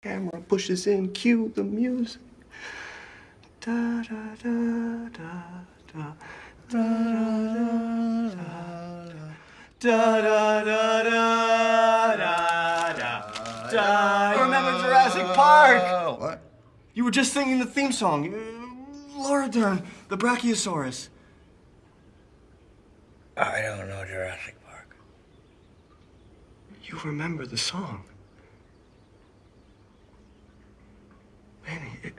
Camera pushes in, cue the music. Da da da da da. Da da da da da da da da da. I remember Jurassic Park. What? You were just singing the theme song. Laura Dern, the Brachiosaurus. I don't know Jurassic Park. You remember the song. Manny,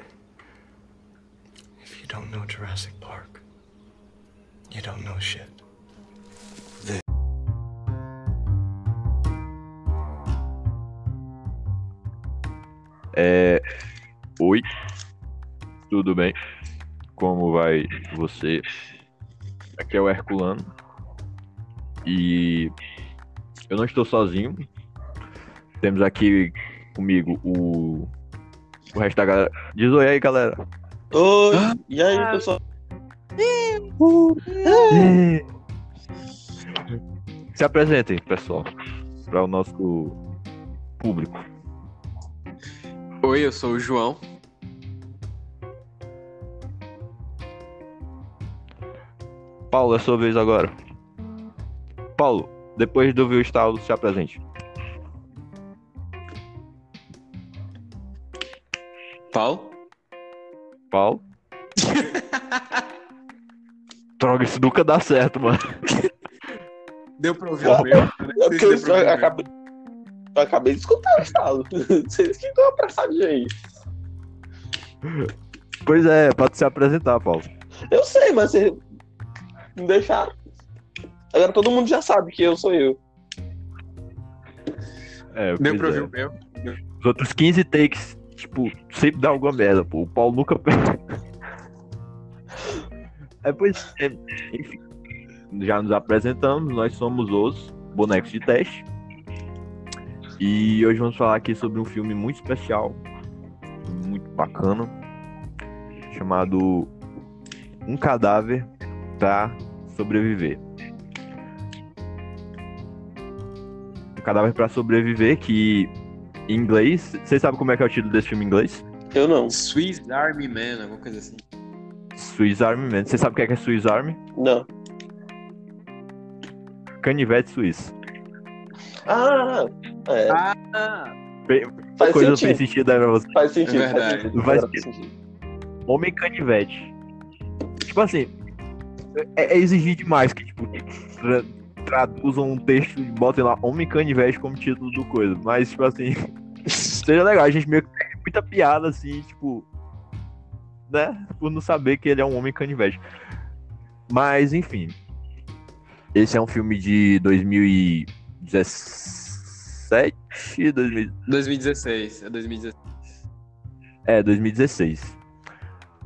if you don't know Jurassic Park, you don't know shit. É... Oi, tudo bem? Como vai você? Aqui é o Herculano e eu não estou sozinho. Temos aqui comigo o, o resto da galera. Diz oi aí, galera. Oi, e aí, pessoal? Se apresentem, pessoal, para o nosso público. Oi, eu sou o João. Paulo, é sua vez agora. Paulo, depois de ouvir o estalo, se apresente. Paulo? Paulo? Droga, isso nunca dá certo, mano. Deu pra ouvir o meu? É porque eu, eu acabei, eu acabei de escutar o estalo. Vocês que estão apressadinhos aí. Pois é, pode se apresentar, Paulo. Eu sei, mas vocês me deixaram. Agora todo mundo já sabe que eu sou eu. É, Deu pra ouvir é. o meu? Os outros 15 takes, tipo, sempre dá alguma merda, pô. O Paulo nunca perde. É, pois é, enfim. Já nos apresentamos, nós somos os bonecos de teste. E hoje vamos falar aqui sobre um filme muito especial, muito bacana, chamado Um Cadáver pra Sobreviver. Um Cadáver pra Sobreviver, que em inglês. Vocês sabem como é que é o título desse filme em inglês? Eu não. Swiss Army Man, alguma coisa assim. Swiss Army Man. Você sabe o que é, que é Swiss Army? Não. Canivete suíço. Ah, é. Ah! faz Coisa sentido. sem sentido aí pra você. Faz sentido. É faz verdade. sentido. Faz sentido. Homem canivete. Tipo assim, é, é exigir demais que, tipo, tra- traduzam um texto e botem lá Homem canivete como título do coisa. Mas, tipo assim, seja legal. A gente meio que tem muita piada, assim, tipo, né? Por não saber que ele é um homem canivete. Mas, enfim. Esse é um filme de 2017, 2000, 2016. É 2016. É, 2016.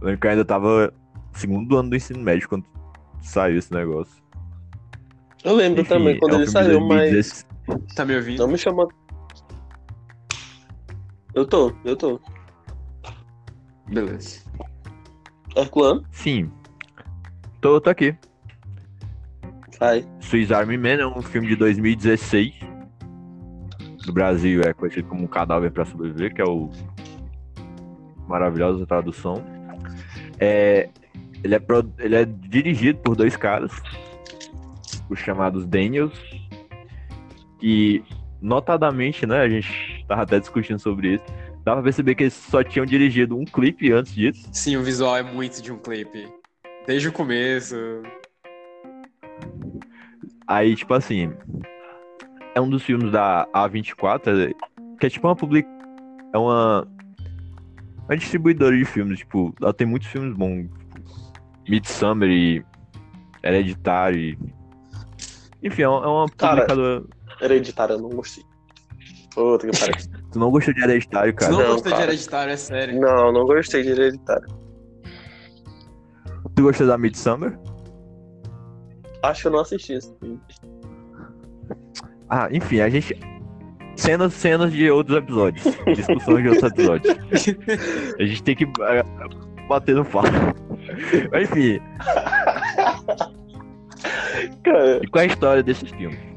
Eu lembro que eu ainda tava no segundo ano do ensino médio quando saiu esse negócio. Eu lembro Enfim, também quando é um ele saiu, mas 2016. Tá me ouvindo? não me chamou. Eu tô, eu tô. Beleza. Herculano? Sim. Tô, tô aqui. Vai. Swiss Army Man é um filme de 2016. No Brasil é conhecido como Um Cadáver para Sobreviver, que é o maravilhosa tradução. É, ele, é pro- ele é dirigido por dois caras, os chamados Daniels, que notadamente, né, a gente tava até discutindo sobre isso, dá pra perceber que eles só tinham dirigido um clipe antes disso. Sim, o visual é muito de um clipe. Desde o começo. Aí, tipo assim, é um dos filmes da A24, é- que é tipo uma public... É uma... Uma distribuidora de filmes, tipo, ela tem muitos filmes bons. Tipo, Midsummer e Hereditário e... Enfim, é uma é uma Cara, publicadora... Hereditário, eu não gostei. Puta que pariu. Tu não gostou de Hereditário, cara? não Não, gostou de cara. Hereditário, é sério. Não, não gostei de Hereditário. Tu gostou da Midsummer? Acho que eu não assisti esse filme. Ah, enfim, a gente... Cenas, cenas de outros episódios. Discussões de outros episódios. A gente tem que ah, bater no fato. Mas, enfim, Cara, e qual é a história desse filme?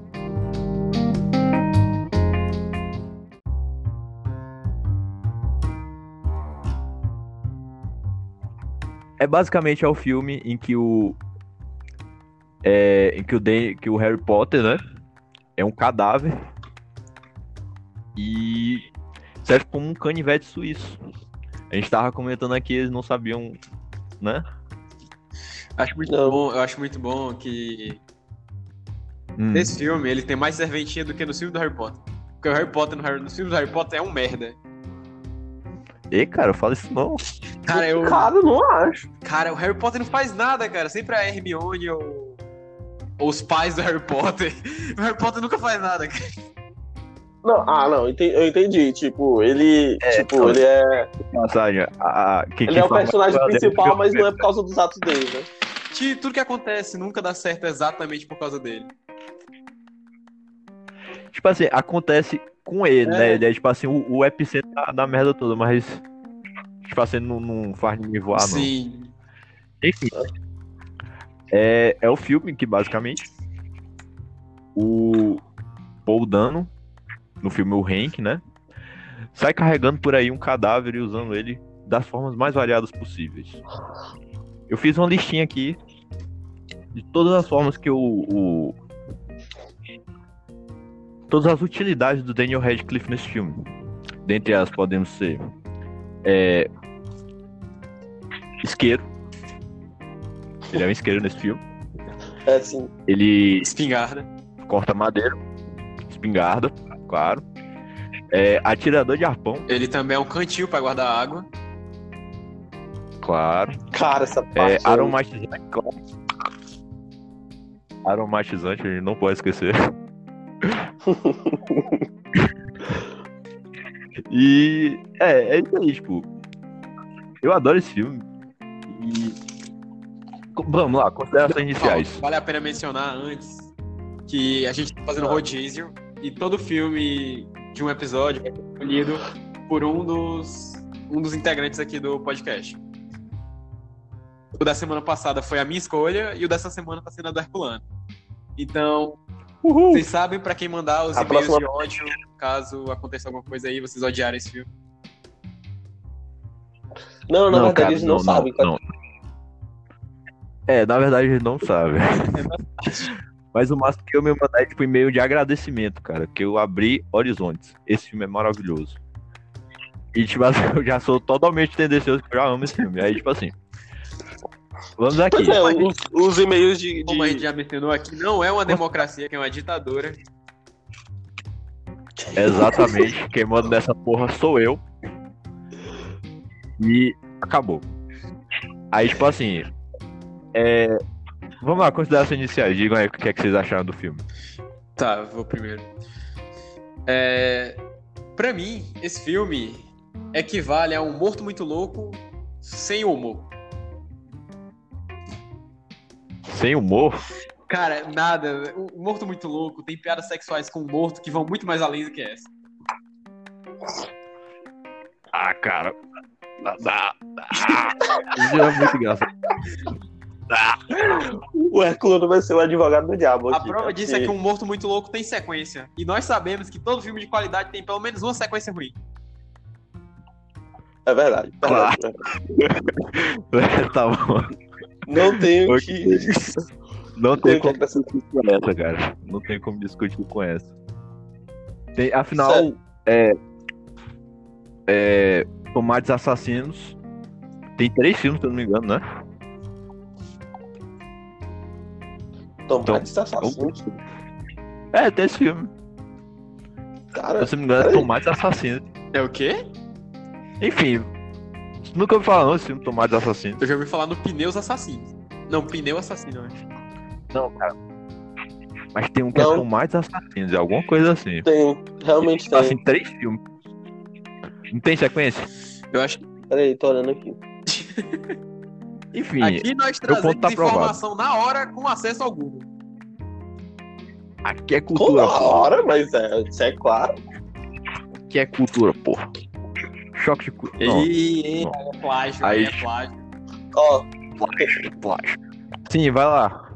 É basicamente é o filme em que o. É, em que o, Dan- que o Harry Potter, né? É um cadáver. E serve como um canivete suíço. A gente tava comentando aqui, eles não sabiam, né? Acho muito Não. bom, eu acho muito bom que Hum. nesse filme ele tem mais serventia do que no filme do Harry Potter. Porque o Harry Potter no, Harry, no filme do Harry Potter é um merda. Ei, cara, fala isso não. Cara, eu, Cara, não acho. cara, o Harry Potter não faz nada, cara. Sempre a Hermione ou, ou os pais do Harry Potter. O Harry Potter nunca faz nada, cara. Não, ah, não, eu entendi. Tipo, ele. É, tipo, não, ele é. Passagem. A, a, quem Ele é o personagem principal, mas não é por causa dos atos dele, né? Que tudo que acontece nunca dá certo exatamente por causa dele. Tipo assim, acontece com ele, É. né? Ele é tipo assim, o, o epicentro da, da merda toda, mas. Tipo assim, não, não faz ninguém voar, não. Sim. Enfim. É, é o filme que basicamente o Paul Dano, no filme o Hank, né? Sai carregando por aí um cadáver e usando ele das formas mais variadas possíveis. Eu fiz uma listinha aqui de todas as formas que o, o- todas as utilidades do Daniel Radcliffe nesse filme. Dentre elas podemos ser é, isqueiro. Ele é um isqueiro nesse filme. É assim. Ele Espingarda. corta madeira, espingarda, claro. É, atirador de arpão, Ele também é um cantil pra guardar água. claro. Cara, essa É, parte. aromatizante, claro. Aromatizante, a gente não pode esquecer. e é, é isso aí, tipo. Eu adoro esse filme. E. Vamos lá, considerações iniciais. Vale a pena mencionar antes que a gente tá fazendo rodízio e todo filme de um episódio é escolhido por um dos, um dos integrantes aqui do podcast. O da semana passada foi a minha escolha e o dessa semana tá sendo a do Herculano. Então, vocês sabem pra quem mandar os e-mails próxima- de ódio, caso aconteça alguma coisa aí, vocês odiarem esse filme. Não, na verdade, cara, eles não, sabem. cara. não. É, na verdade eles não sabem. Mas o máximo que eu me mandar é tipo e-mail de agradecimento, cara. Que eu abri horizontes. Esse filme é maravilhoso. E tipo assim, eu já sou totalmente tendencioso que eu já amo esse filme. Aí, tipo assim. Vamos aqui. Pois é, os, os e-mails de. de- Como a gente já mencionou aqui, não é uma democracia, que é uma ditadura. Exatamente. Quem manda nessa porra sou eu. E acabou. Aí, tipo assim. É... Vamos lá, considerações iniciais. Digam aí o que, é que vocês acharam do filme. Tá, vou primeiro. É, pra mim, esse filme equivale a um morto muito louco sem humor. Sem humor. Cara, nada. O Morto Muito Louco tem piadas sexuais com o morto que vão muito mais além do que essa. Ah, cara. Dá, dá. Isso é muito engraçado. O Herculano vai ser o advogado do diabo. A aqui, prova cara, disso é que um Morto Muito Louco tem sequência. E nós sabemos que todo filme de qualidade tem pelo menos uma sequência ruim. É verdade. é Claro. verdade. tá bom. Não tenho que. Não tem como discutir com essa, cara. Não tem como discutir com essa. Tem, afinal, Sério. é, é. Tomates Assassinos. Tem três filmes, se eu não me engano, né? Tomates assassinos. É, tem esse filme. Cara, Se eu não me engano, é. Tomates Assassinos. É o quê? Enfim. Nunca ouvi falar não esse filme Tomates Assassinos. Eu já ouvi falar no Pneus Assassinos. Não, Pneu Assassino, eu acho. Não, cara. Mas tem um que é Não. Tomates Assassinos, é alguma coisa assim. tem. Realmente tem. Assim, três filmes. Não tem sequência? Eu acho que Peraí, tô olhando aqui. Enfim, aqui nós ponto trazemos tá aprovado. informação na hora com acesso ao Google. aqui é cultura, a porra. hora, mas é, isso é claro. Aqui é cultura, porra. Choque de E não. é plágio, Aí- é plágio. Ó, plágio, plágio. Sim, vai lá.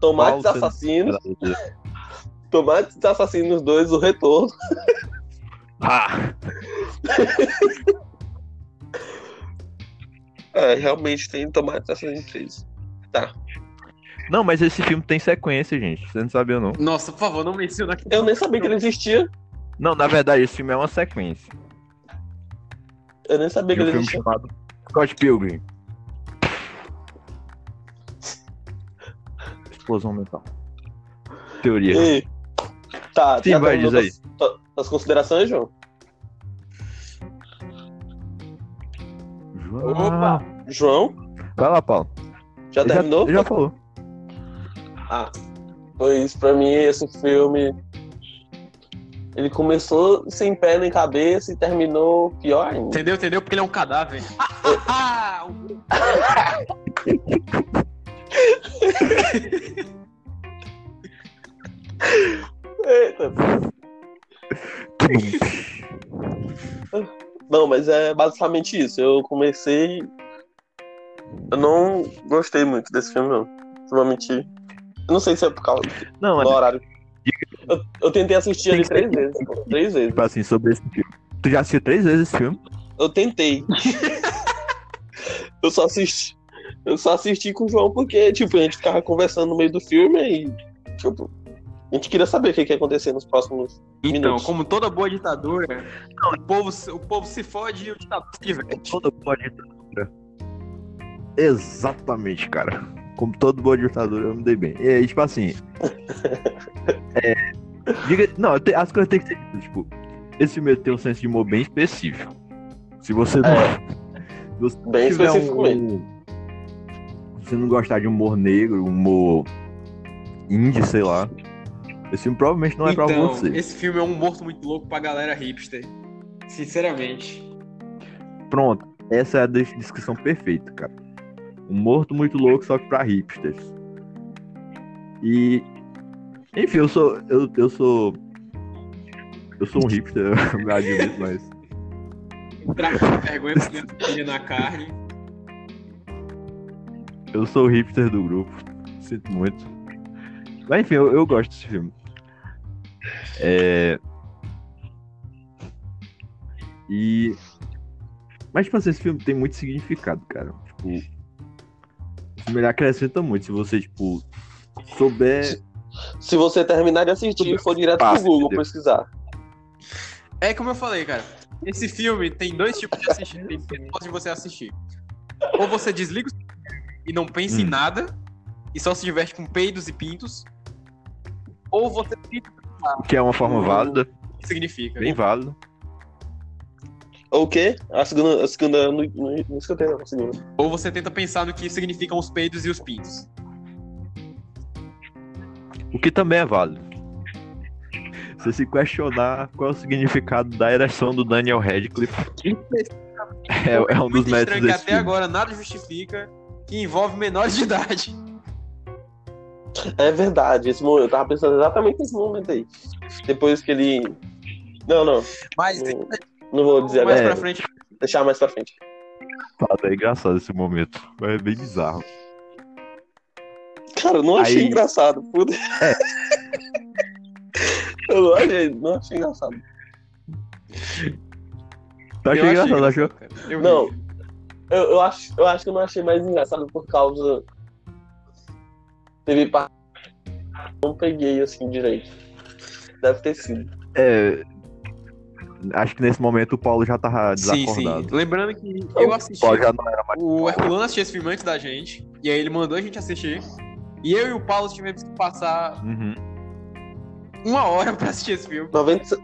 Tomates Qual você- Assassinos. Tomates Assassinos 2, o retorno. Ah, É, realmente tem Tomate Assassino 3. Não, mas esse filme tem sequência, gente. Você não sabia, não. Nossa, por favor, não menciona aqui. Eu nem sabia que ele existia. Não, na verdade, esse filme é uma sequência. Eu nem sabia De que um ele filme existia. chamado Scott Pilgrim. Explosão mental. Teoria. E... Tá, Sim, vai, diz das, tu- das considerações, João? Opa! João, Vai lá, Paulo. já terminou? ele já falou. Ah, pois pra mim esse filme ele começou sem pé nem cabeça e terminou pior ainda. Entendeu? Entendeu? Porque ele é um cadáver. Eita. Não, mas é basicamente isso. Eu comecei. Eu não gostei muito desse filme, não. Ultimamente. Eu não sei se é por causa Não, do mas horário. Eu, eu tentei assistir Tem ele três vezes. pô, Três vezes. tipo assim, sobre esse filme. Tu já assistiu três vezes esse filme? Eu tentei. eu só assisti. Eu só assisti com o João porque, tipo, a gente ficava conversando no meio do filme e, tipo, a gente queria saber o que, que ia acontecer nos próximos. Então, Minutos. como toda boa ditadura, o povo, o povo se fode e o ditador se diverte. Toda boa ditadura. Exatamente, cara. Como todo boa ditadura, eu me dei bem. E aí, tipo assim. é, diga, não, te- as coisas têm que ser. Tipo, esse filme tem um senso de humor bem específico. Se você não. se você É. Bem tiver específico um, Se você não gostar de humor negro, humor indie, sei lá. Esse filme provavelmente não é pra então, você. esse filme é um morto muito louco pra galera hipster. Sinceramente. Pronto, essa é a des- descrição perfeita, cara. Um morto muito louco, só que pra hipsters. E. Enfim, eu sou. Eu, eu sou. Eu sou um hipster, eu me admito, mas. Pra vergonha filha na carne. Eu sou o hipster do grupo. Sinto muito. Mas enfim, eu, eu gosto desse filme. É. E. Mas, tipo assim, esse filme tem muito significado, cara. Tipo. Ele acrescenta muito. Se você, tipo, souber. Se você terminar de assistir e for direto pro Fácil, Google entendeu? pesquisar. É como eu falei, cara. Esse filme tem dois tipos de assistir. Tem de você assistir. Ou você desliga o seu e não pensa em Hum. nada e só se diverte com peidos e pintos. Ou você fica O que é uma forma Uhum. válida, o que significa. bem válida. Ou o quê? A segunda. A segunda. Não, não, não escutei, não. A segunda. Ou você tenta pensar no que significam os peidos e os pintos. O que também é válido. Você se questionar qual é o significado da ereção do Daniel Radcliffe. É, é um dos métodos que até filme. agora nada justifica que envolve menores de idade. É verdade. Esse momento, eu tava pensando exatamente nesse momento aí. Depois que ele. Não, não. Mas Não, não vou dizer mais agora. pra frente. Deixar mais pra frente. É engraçado esse momento. É bem bizarro. Cara, eu não achei Aí- engraçado. Puta. Eu não achei, não achei engraçado. Tá achei engraçado, achou? Eu. Não. Eu, eu, acho, eu acho que eu não achei mais engraçado por causa. Teve parte. Não peguei assim direito. Deve ter sido. É. Acho que nesse momento o Paulo já tava Sim, sim. desacordado. Lembrando que eu assisti. O Paulo já não era mais. O Herculano assistiu esse filme antes da gente. E aí ele mandou a gente assistir. E eu e o Paulo tivemos que passar Uhum. uma hora pra assistir esse filme. 90,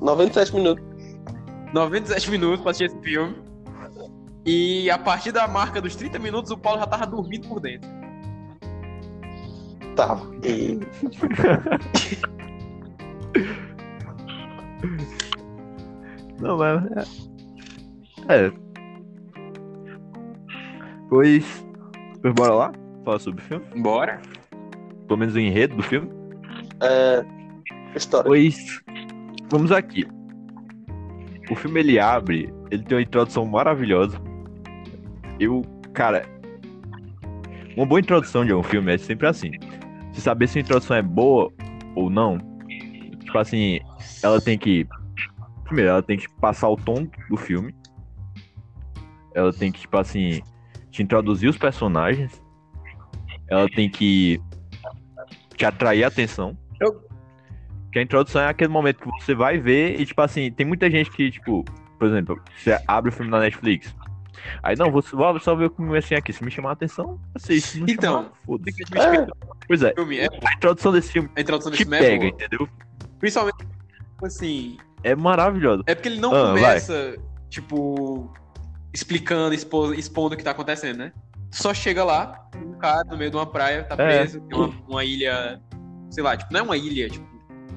97 minutos. 97 minutos pra assistir esse filme. E a partir da marca dos 30 minutos, o Paulo já tava dormindo por dentro. Tava. E... Não, mas. É. é. Pois. Pois bora lá? Falar sobre o filme? Bora. Pelo menos o enredo do filme? É... História. Pois. Vamos aqui. O filme ele abre, ele tem uma introdução maravilhosa. Eu, cara. Uma boa introdução de um filme é sempre assim. Se saber se a introdução é boa ou não, tipo assim, ela tem que. Primeiro, ela tem que passar o tom do filme. ela tem que, tipo assim, te introduzir os personagens. Ela tem que te atrair a atenção. Eu- Que a introdução é aquele momento que você vai ver e, tipo assim, tem muita gente que, tipo, por exemplo, você abre o filme na Netflix. Aí, não, vou vou só ver o comecinho aqui. Se me chamar a atenção, não Então, chamar, foda-se. É, Pois é, é, a introdução desse filme a introdução te desse filme é pega, boa. entendeu? Principalmente, tipo assim, É maravilhoso. é porque ele não Ah, começa, tipo, explicando, expo- expondo o que tá acontecendo, né? Só chega lá, um cara no meio de uma praia, tá É. preso, tem uma, uma ilha, sei lá, tipo, não é uma ilha, tipo,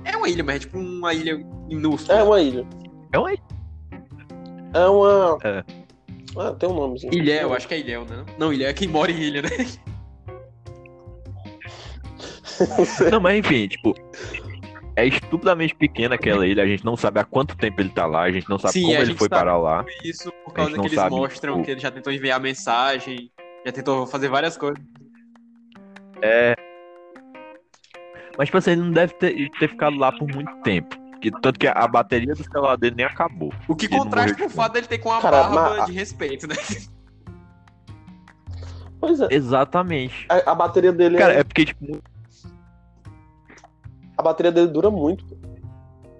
é uma ilha, mas é tipo uma ilha minúscula. é uma ilha. É uma É uma. É. Ah, tem um nomezinho. Ilha, eu acho que é Ilhéu, né? Não, Ilha é quem mora em ilha, né? Não, mas enfim, tipo, é estupidamente pequena aquela ilha, a gente não sabe há quanto tempo ele tá lá, a gente não sabe Sim, como a ele gente foi sabe. parar lá. Isso por causa que eles sabe, mostram tipo- que ele já tentou enviar mensagem, já tentou fazer várias coisas. É. Mas, tipo assim, ele não deve ter, ter ficado lá por muito tempo. Que, tanto que a bateria do celular dele nem acabou. O que contrasta com o fato dele ter com a Cara, barba mas- de respeito, né? Pois é. Exatamente. A, a bateria dele Cara, é- é porque, tipo, a bateria dele dura muito.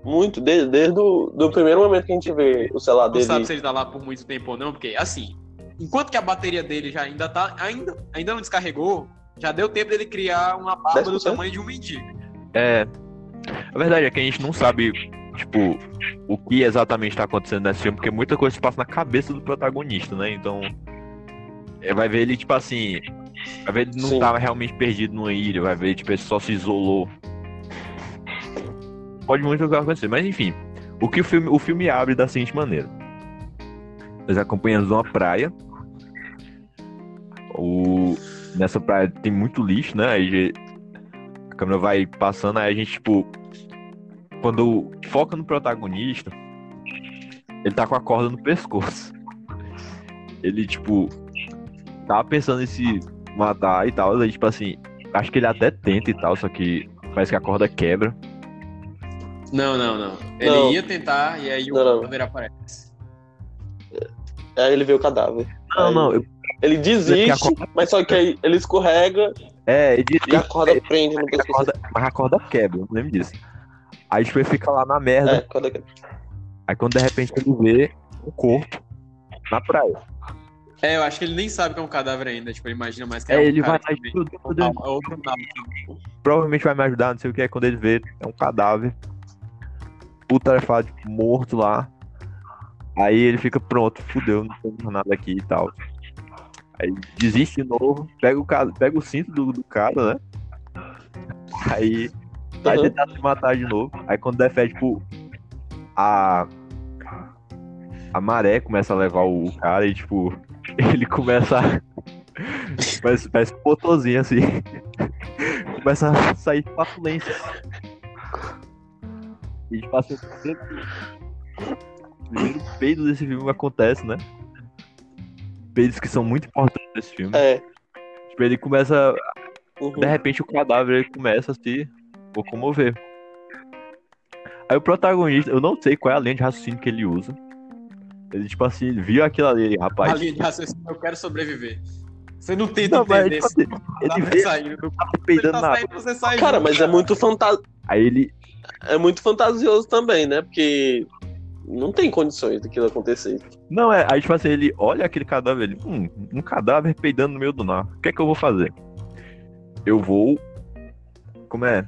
Muito, desde, desde o do primeiro momento que a gente vê o celular Não dele. sabe se ele tá lá por muito tempo ou não, porque, assim, enquanto que a bateria dele já ainda tá. Ainda, ainda não descarregou, já deu tempo dele criar uma barba do 10%? tamanho de um mendigo. é. A verdade é que a gente não sabe, tipo, o que exatamente tá acontecendo nesse filme, porque muita coisa se passa na cabeça do protagonista, né? Então. é, Vai ver ele, tipo assim. Vai ver ele não Sim. tava realmente perdido numa ilha, vai ver, tipo, ele só se isolou. Pode muito acontecer, mas enfim. O que o filme, o filme abre da seguinte maneira. Nós acompanhamos uma praia. O, nessa praia tem muito lixo, né? Aí a câmera vai passando, aí a gente, tipo. Quando foca no protagonista, ele tá com a corda no pescoço. Ele, tipo, tava pensando em se matar e tal. Aí, tipo assim, acho que ele até tenta e tal, só que parece que a corda quebra. Não, não, não. Ele Não. ia tentar e aí o Não, aparece. Aí ele vê o cadáver. Não, Aí não, eu- Ele desiste, Porque a mas só que aí ele escorrega é, ele, e a corda prende no a pescoço. corda, mas a corda quebra, eu não lembro disso. Aí, tipo, ele fica lá na merda. É, corda quebra. Aí, quando de repente ele vê um corpo na praia. É, eu acho que ele nem sabe que é um cadáver ainda. Tipo, ele imagina mais que é, É, um ele cara vai Ah, outro nada. provavelmente vai me ajudar, não sei o que. Quando ele vê, é um cadáver. Putarefado, tipo, morto lá. Aí ele fica pronto, fudeu, não tem nada aqui e tal. Aí desiste de novo, pega o, ca- pega o cinto do, do cara, né? Aí vai Uhum. tentar se matar de novo. Aí quando defende, tipo, a. A maré começa a levar o cara e, tipo, ele começa a. Parece, parece um assim. começa a sair fatulência. E tipo assim, o primeiro, o primeiro peido desse filme acontece, né? Peidos que são muito importantes nesse filme. É. Tipo, ele começa. uhum. De repente o cadáver ele começa a se locomover. Aí o protagonista, eu não sei qual é a linha de raciocínio que ele usa. Ele, tipo assim, ele viu aquilo ali, A rapaz. linha de raciocínio, eu quero sobreviver. Você não tenta Não, mas, entender tipo se assim, o ele cadáver vê saindo. tá Ele peidando tá nada. saindo, você sai Cara, mas é muito, fanta... Aí ele. É muito fantasioso também, né? Porque não tem condições daquilo acontecer. Não, é. Aí, tipo assim, ele olha aquele cadáver, ele. Hum, um cadáver peidando no meio do nada. O que é que eu vou fazer? Eu vou. Como é?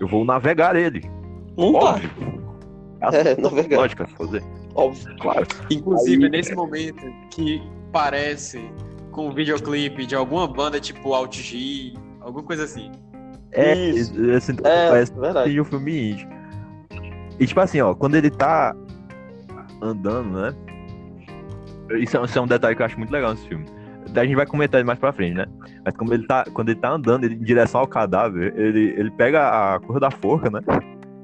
Eu vou navegar ele. Não tá, Óbvio. É, navegar. Lógico, fazer. óbvio. Claro. Inclusive, Aí- é nesse momento que parece com um videoclipe de alguma banda tipo Alt G, alguma coisa assim. É, Isso. assim, É, parece verdade. um filme indie. E tipo assim, ó, quando ele tá andando, né? Isso é, isso é um detalhe que eu acho muito legal nesse filme. A gente vai comentar ele mais pra frente, né? Mas como ele tá, quando ele tá andando ele, em direção ao cadáver, ele, ele pega a cor da forca, né?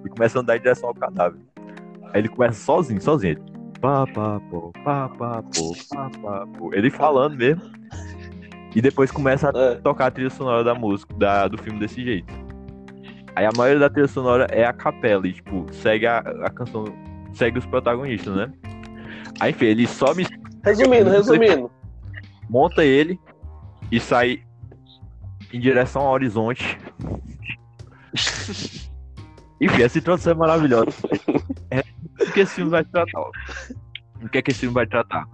E começa a andar em direção ao cadáver. Aí ele começa sozinho, sozinho. Ele, pá, pá, pô, pá, pá, pô, pá, pá, pô. Ele falando mesmo. E depois começa a É. tocar a trilha sonora da música, da, do filme desse jeito. Aí a maioria da trilha sonora é a capela, e tipo, segue a, a canção, segue os protagonistas, né? Aí, enfim, ele sobe, Resumindo, resumindo. monta ele e sai em direção ao horizonte. Enfim, essa introdução é maravilhosa. É, o que esse filme vai tratar? O que é que esse filme vai tratar?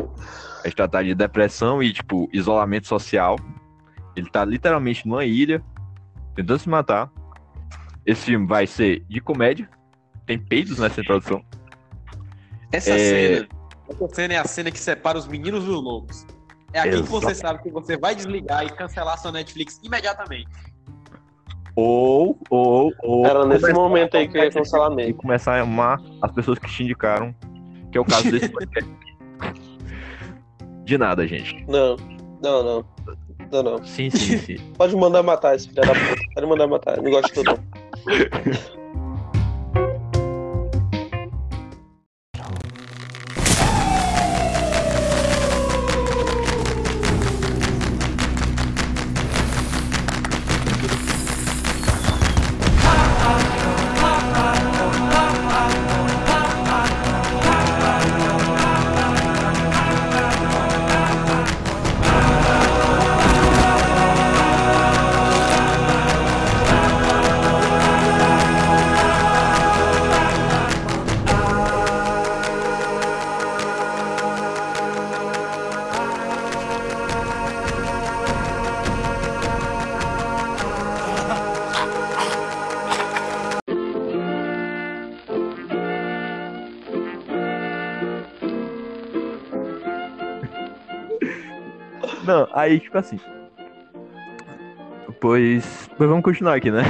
Vai tratar de depressão e, tipo, isolamento social. Ele tá literalmente numa ilha, tentando se matar. Esse filme vai ser de comédia. Tem peidos nessa introdução. Essa É. cena. Essa cena é a cena que separa os meninos dos lobos. É aqui que você sabe que você vai desligar e cancelar sua Netflix imediatamente. Ou, ou, ou. Era nesse momento aí que eu ia a- cancelar E mesmo. começar a amar as pessoas que te indicaram, que é o caso desse podcast. De nada, gente. Não, não, não. Não, não. Sim, sim, sim. Pode mandar matar esse filho da puta. Pode mandar matar. Eu Não gosto de tudo. não. Aí, tipo assim. Pois. Pois vamos continuar aqui, né?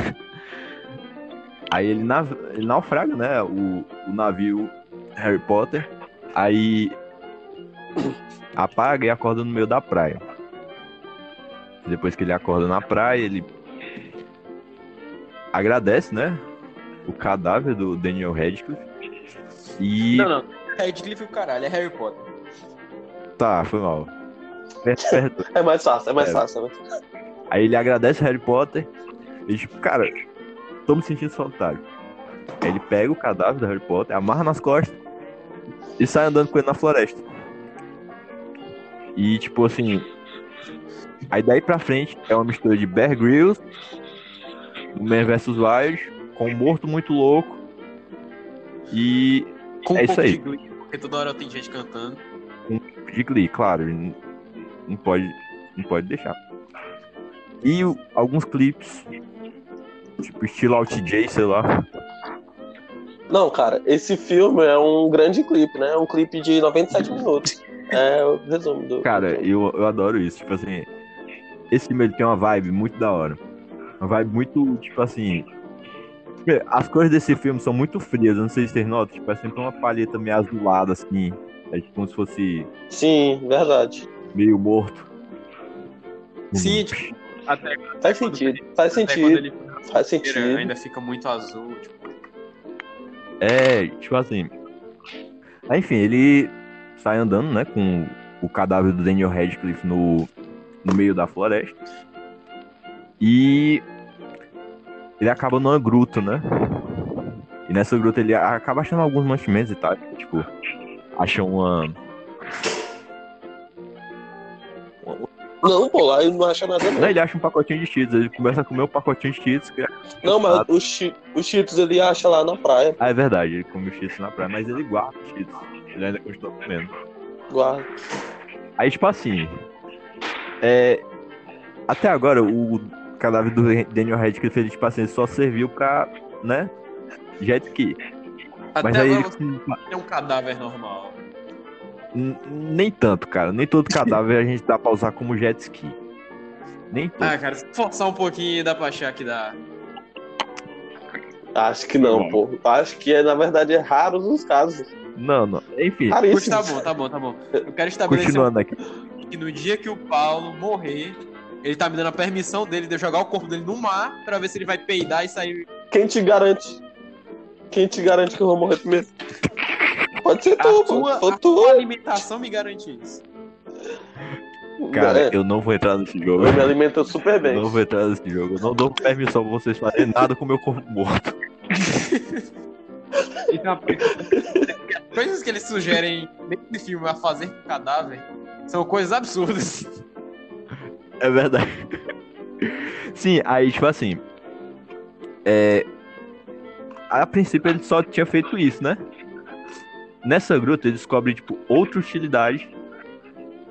Aí ele, nav... ele naufraga, né? O... o navio Harry Potter. Aí. Apaga e acorda no meio da praia. Depois que ele acorda na praia, ele. Agradece, né? O cadáver do Daniel Radcliffe. E. Não, não. É Redcliffe o caralho, é Harry Potter. Tá, foi mal. Per- perdoa. É mais fácil, é mais É. fácil. é mais fácil. Aí ele agradece Harry Potter e tipo, cara, tô me sentindo solitário. Aí ele pega o cadáver do Harry Potter, amarra nas costas e sai andando com ele na floresta. E tipo assim, aí daí pra frente é uma mistura de Bear Grylls, Man vs Wild, com um morto muito louco e Com É um isso pouco aí. de glee, porque toda hora tem gente cantando. de Glee, claro, não, pode, não pode deixar. E o- alguns clipes, tipo estilo Alt J, sei lá. Não, cara, esse filme é um grande clipe, né? É um clipe de 97 minutos. É o resumo do. Cara, eu, eu adoro isso. Tipo assim, esse filme ele tem uma vibe muito da hora. Uma vibe muito, tipo assim. As cores desse filme são muito frias, eu não sei se vocês notam. Tipo, é sempre uma palheta meio azulada, assim. É tipo como se fosse Sim, verdade. Meio morto. Sim, tipo, até, Faz sentido. Faz até quando sentido. ele Faz sentido. ainda fica muito azul. Tipo, É, tipo assim. Aí, enfim, ele sai andando, né, com o cadáver do Daniel Radcliffe no, no meio da floresta. E ele acaba numa gruta, né? E nessa gruta ele acaba achando alguns mantimentos e tal. Tipo, acha uma. Não, pô, lá ele não acha nada, Não, não. ele acha um pacotinho de cheetos. Ele começa a comer o pacotinho de cheetos. que é- Não, mas os, chi- os cheetos ele acha lá na praia. Ah, é verdade, ele come os cheetos na praia, mas ele guarda os cheetos. Ele ainda continua comendo. Guarda. Aí, tipo assim. É, até agora, o cadáver do Daniel Radcliffe, ele, tipo assim, ele só serviu pra, né? Jet ski. até Mas aí agora ele. você é um cadáver normal. Nem tanto, cara. Nem todo cadáver a gente dá pra usar como jet ski. Nem todo. Ah, cara, se forçar um pouquinho dá pra achar que dá. Acho que não, pô. Acho que, é, na verdade, é raros os casos. Não, não. Enfim, Raríssimos. tá bom, tá bom, tá bom. Eu quero estabelecer continuando aqui. que no dia que o Paulo morrer, ele tá me dando a permissão dele de eu jogar o corpo dele no mar pra ver se ele vai peidar e sair. Quem te garante? Quem te garante que eu vou morrer primeiro? Pode ser A tu, tua, a tu. tua alimentação me garante isso. Cara, É, eu não vou entrar nesse jogo. eu me alimento super Eu bem. não vou entrar nesse jogo. Eu não dou permissão pra vocês fazerem nada com o meu corpo morto. Então, coisas que eles sugerem nesse filme a fazer com o cadáver são coisas absurdas. É verdade. Sim, aí, tipo assim. É. A princípio ele só tinha feito isso, né? Nessa gruta ele descobre, tipo, outra utilidade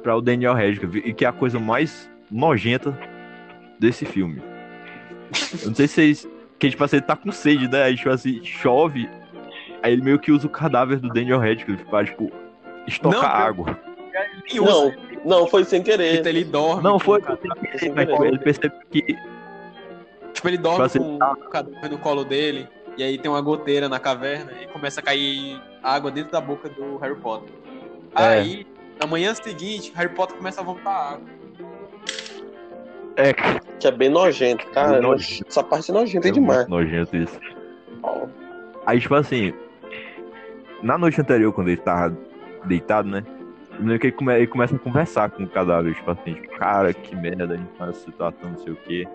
para o Daniel Radcliffe, e que é a coisa mais nojenta desse filme. Eu não sei se vocês. Que, tipo assim, ele tá com sede, né? Aí, tipo assim, chove. Aí ele meio que usa o cadáver do Daniel Radcliffe pra, tipo, estocar Não, água. Não, não, foi sem querer. então ele dorme. Não, foi. o cadáver. sem Mas, querer. tipo, ele percebe que. Tipo, ele dorme Tipo assim, com o cadáver no colo dele, e aí tem uma goteira na caverna, e começa a cair água dentro da boca do Harry Potter. É. Aí, na manhã seguinte, Harry Potter começa a vomitar água. É, Que é bem nojento, cara. Bem nojento. Essa parte é nojenta é demais. muito nojento isso. Aí, tipo assim, na noite anterior, quando ele tava deitado, né? Que ele, come- ele começa a conversar com o cadáver, tipo assim, tipo, cara, que merda, a gente tá nessa situação, não sei o quê.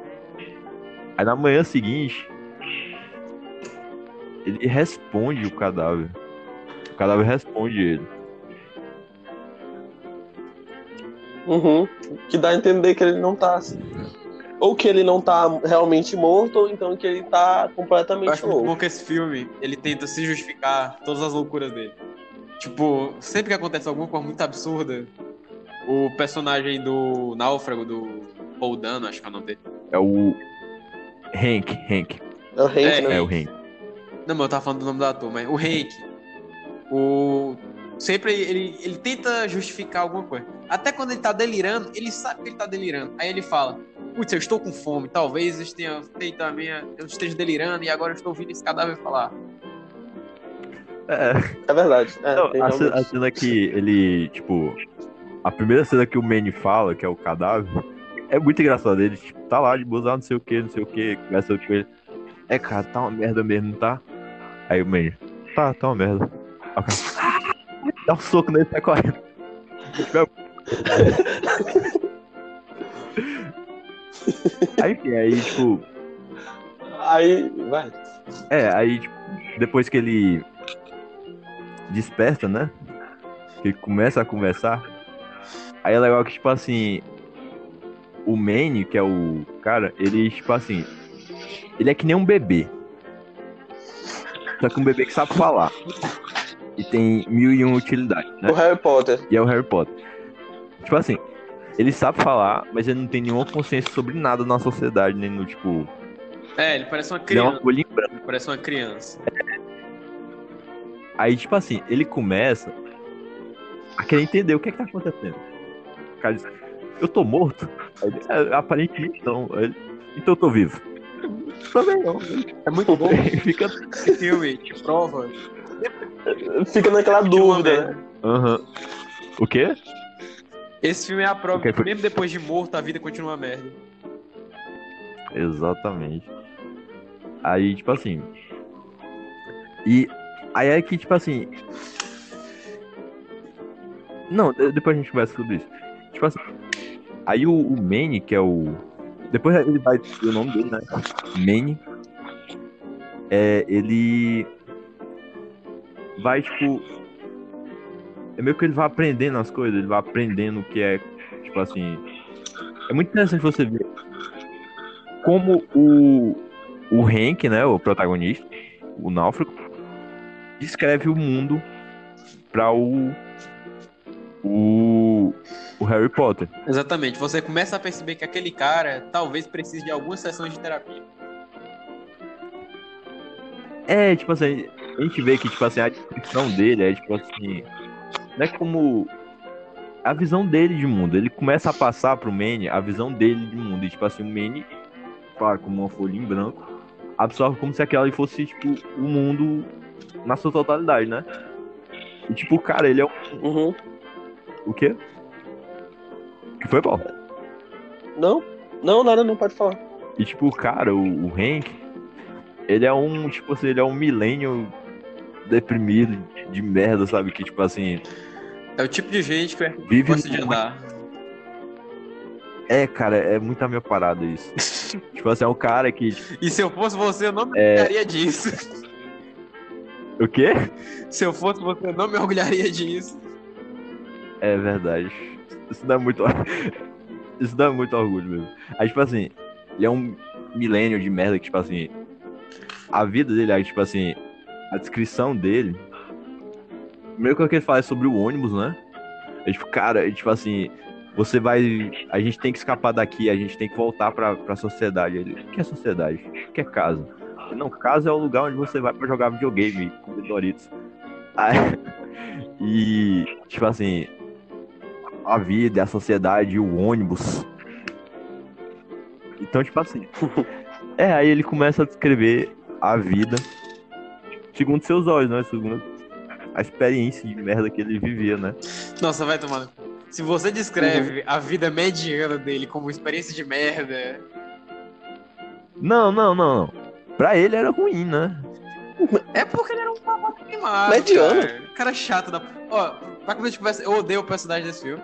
Aí na manhã seguinte, ele responde o cadáver. O cadáver responde ele. Uhum. Que dá a entender que ele não tá assim. Ou que ele não tá realmente morto, ou então que ele tá Eu completamente acho muito louco. bom que esse filme, ele tenta se justificar todas as loucuras dele. Tipo, sempre que acontece alguma coisa muito absurda, o personagem do Náufrago, do Paul Dano, acho que é o nome dele. É o Hank, Hank. É o Hank, É, né? É o Hank. Não, mas eu tava falando do nome do ator, mas o Hank, o... sempre ele, ele tenta justificar alguma coisa. Até quando ele tá delirando, ele sabe que ele tá delirando. Aí ele fala, putz, eu estou com fome, talvez eu tenha feito a minha... eu esteja delirando e agora eu estou ouvindo esse cadáver falar. É, É verdade. É, Não, a, ce- realmente- a cena que ele, tipo. A primeira cena que o Manny fala, que é o cadáver, é muito engraçado. Ele, tipo, tá lá de boa, não sei o que, não sei o que, conversa com ele. É, cara, tá uma merda mesmo, não tá? Aí o Manny, tá, tá uma merda. Aí o cara, dá um soco nele e sai correndo. Aí, enfim, aí, tipo, Aí, vai. É, aí, tipo, depois que ele desperta, né? Que ele começa a conversar. Aí é legal que, tipo assim, o Manny, que é o cara, ele, tipo assim, ele é que nem um bebê. Só que um bebê que sabe falar. E tem mil e uma utilidades, né? O Harry Potter. E é o Harry Potter. Tipo assim, ele sabe falar, mas ele não tem nenhuma consciência sobre nada na sociedade, nem no, tipo, É, ele parece uma ele é uma criança. folha em branco. Ele parece uma criança. Aí, tipo assim, ele começa a querer entender o que é que tá acontecendo. O cara diz, eu tô morto? Aí "É, aparentemente não. Aí ele, então eu tô vivo. Também não. É muito bom Ele fica. esse filme, te prova. Fica naquela dúvida, né? Aham. O quê? Esse filme é a prova Ok, que foi- mesmo depois de morto, a vida continua uma merda. Exatamente. Aí, tipo assim. E aí é que, tipo assim. Não, de- depois a gente conversa sobre isso. Tipo assim. Aí o, o Manny, que é o. Depois ele vai o nome dele, né? Manny. É, ele. Vai, tipo. É meio que ele vai aprendendo as coisas, ele vai aprendendo o que é. Tipo assim. É muito interessante você ver como o, o Hank, né, o protagonista, o náufrago, descreve o mundo para o, o o Harry Potter. Exatamente. Você começa a perceber que aquele cara talvez precise de algumas sessões de terapia. É, tipo assim, a gente vê que tipo assim a descrição dele é tipo assim, não é como a visão dele de mundo. Ele começa a passar pro Manny a visão dele de mundo. E tipo assim, o Manny, claro, como uma folha em branco, absorve como se aquela ali fosse tipo o mundo na sua totalidade, né? E tipo, cara, ele é um Uhum. O quê? O que foi, Paulo? Não? Não, nada, não pode falar. E tipo, cara, o, o Hank, ele é um, tipo assim, ele é um milênio deprimido de merda, sabe? Que tipo assim, É o tipo de gente que vive gosta de andar. É, cara, é muito a minha parada isso. tipo assim, é um cara que E se eu fosse você, eu não me É. ligaria disso. O quê? Se eu fosse você, eu não me orgulharia disso. É verdade. Isso dá muito. Isso dá muito orgulho mesmo. Aí, tipo assim, ele é um milênio de merda que, tipo assim. A vida dele, aí, tipo assim. A descrição dele. Primeiro coisa que ele fala é sobre o ônibus, né? É tipo, cara, é tipo assim. Você vai. A gente tem que escapar daqui, a gente tem que voltar pra, pra sociedade. Ele, o que é sociedade? O que é casa? Não, casa é o lugar onde você vai pra jogar videogame com Doritos. Aí, e, tipo assim, a vida, a sociedade, o ônibus. Então, tipo assim. é, aí ele começa a descrever a vida segundo seus olhos, né? Segundo a experiência de merda que ele vivia, né? Nossa, vai tomando. Se você descreve a vida mediana dele como experiência de merda. Não, não, não, não. Pra ele era ruim, né? É porque ele era um babaca queimado. Mediano. Cara. cara chato da. Ó, pra começar de conversa, eu odeio o personagem desse filme.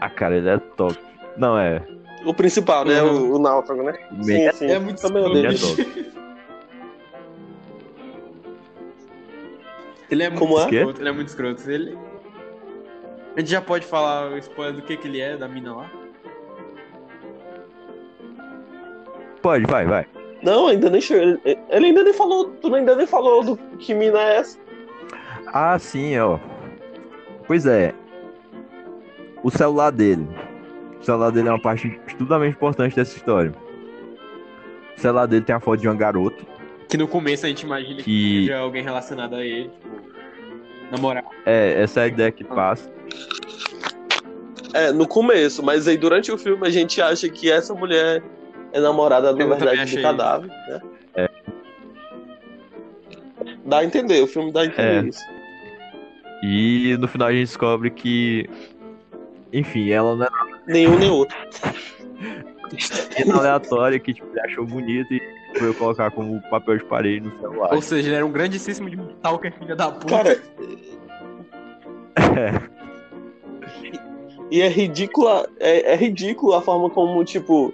Ah, cara, ele é top. Não, é. O principal, né? Uhum. O, o náufrago, né? Ele sim. É muito Também Ele é odeio. top. Ele é muito Como é? escroto, ele é muito escroto. Ele... A gente já pode falar o spoiler do que, que ele é, da mina lá? Pode, vai, vai. Não, ainda nem chegou. Ele, ele ainda nem falou. Tu ainda nem falou do que mina é essa. Ah, sim, ó. Pois é. O celular dele. O celular dele é uma parte extremamente importante dessa história. O celular dele tem a foto de uma garota Que no começo a gente imagina que, que. seja alguém relacionado a ele, tipo, namorado. É, essa é a ideia que passa. É, no começo, mas aí durante o filme a gente acha que essa mulher é namorada, na Eu verdade, do cadáver, né? É. Dá a entender, o filme dá a entender É. isso. E no final a gente descobre que. Enfim, ela não é Nenhum nem outro. nada aleatória que tipo, ele achou bonito e foi colocar como papel de parede no celular. Ou seja, ele era um grandíssimo de um stalker filha da puta. Cara, e é ridícula, é, é ridículo a forma como, tipo,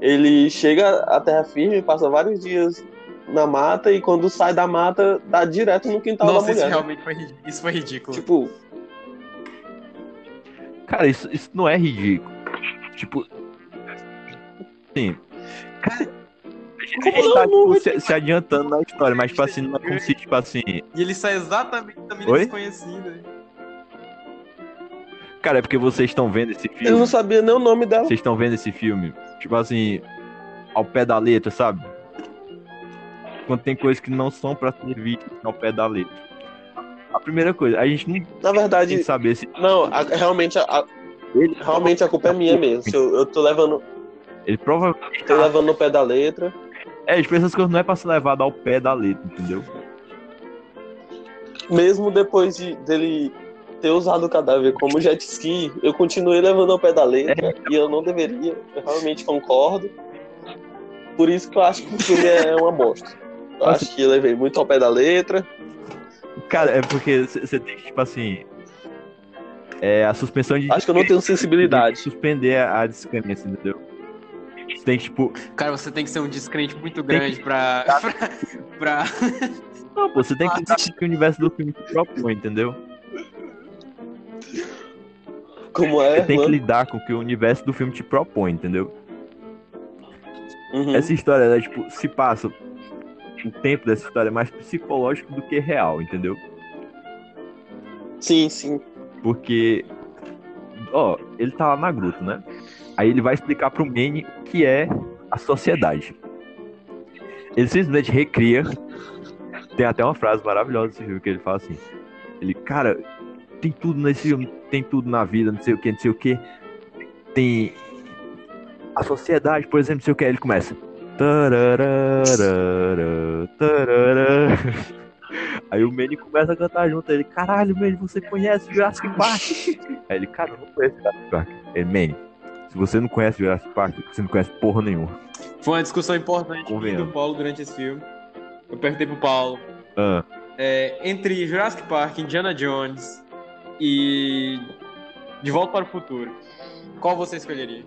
ele chega à terra firme, passa vários dias na mata e quando sai da mata, dá direto no quintal Nossa, da isso mulher. né? realmente foi, isso foi ridículo. Tipo, Cara, isso, isso não é ridículo. Tipo. Sim. Cara. A gente, tá não, não tipo, se, se adiantando na história, mas tipo assim, não é como se, tipo assim. E ele sai exatamente da mina desconhecida. Cara, é porque vocês estão vendo esse eu filme. não sabia nem o nome dela. Vocês estão vendo esse filme, tipo assim, ao pé da letra, sabe? Quando tem coisas que não são pra ser vistas ao pé da letra. A primeira coisa, a gente não Na verdade, que saber se não, a- realmente, a, ele, realmente a culpa é minha mesmo. Eu, eu tô levando, ele provavelmente tô levando no pé da letra. É, tipo, essas coisas não é pra ser levado ao pé da letra, entendeu? Mesmo depois de, dele ter usado o cadáver como jet ski, eu continuei levando ao pé da letra e eu não deveria. Eu realmente concordo. Por isso que eu acho que o filme é uma bosta. Eu Nossa. acho que eu levei muito ao pé da letra. Cara, é porque você tem que, tipo assim. É a suspensão de. Acho que eu não tenho que sensibilidade. Suspender a, a descrença, entendeu? Você tem que, tipo. Cara, você tem que ser um descrente muito grande pra. pra, pra- Não, pô, você tem que lidar com o que o universo do filme te propõe, entendeu? Como é? Você tem que lidar com o que o universo do filme te propõe, entendeu? Uhum. Essa história, né, tipo, se passa. O tempo dessa história é mais psicológico do que real, entendeu? Sim, sim. Porque. Ó, ele tá lá na gruta, né? Aí ele vai explicar pro Manny o que é a sociedade. Ele simplesmente recria. Tem até uma frase maravilhosa desse filme que ele fala assim. Ele, cara, tem tudo nesse filme, tem tudo na vida, não sei o que, não sei o que. Tem a sociedade, por exemplo, não sei o que. Ele começa. Aí o Manny começa a cantar junto. Ele, caralho, Manny, você conhece Jurassic Park? Aí ele, cara, eu não conheço Jurassic Park. Ele, Manny, se você não conhece Jurassic Park, você não conhece porra nenhuma. Foi uma discussão importante do Paulo durante esse filme. Eu perguntei pro Paulo. Ah, é, entre Jurassic Park, Indiana Jones e De Volta para o Futuro, qual você escolheria?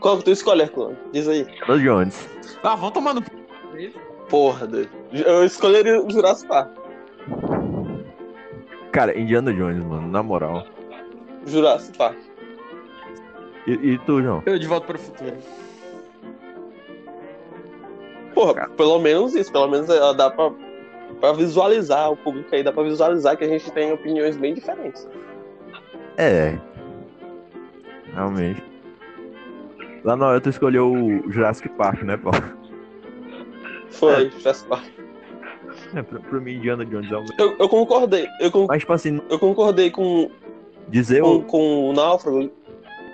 Qual que tu escolhe, Arclão? Diz aí. Indiana Jones. Ah, vão tomar no. Porra, doido. Eu escolheria o Jurassic Park. Cara, Indiana Jones, mano, na moral. Jurassic Park. E, e tu, João? Eu de volta para o futuro. Porra, pelo menos isso. Pelo menos é, dá pra, pra visualizar o público aí. Dá pra visualizar que a gente tem opiniões bem diferentes. É. Realmente. Lá na hora tu escolheu o Jurassic Park, né, pô? Foi, Jurassic Park. É, pra, pra mim, Indiana Jones é o Eu, eu concordei. Eu, con- Mas, tipo assim, eu concordei com, dizer com, o. com o Náufrago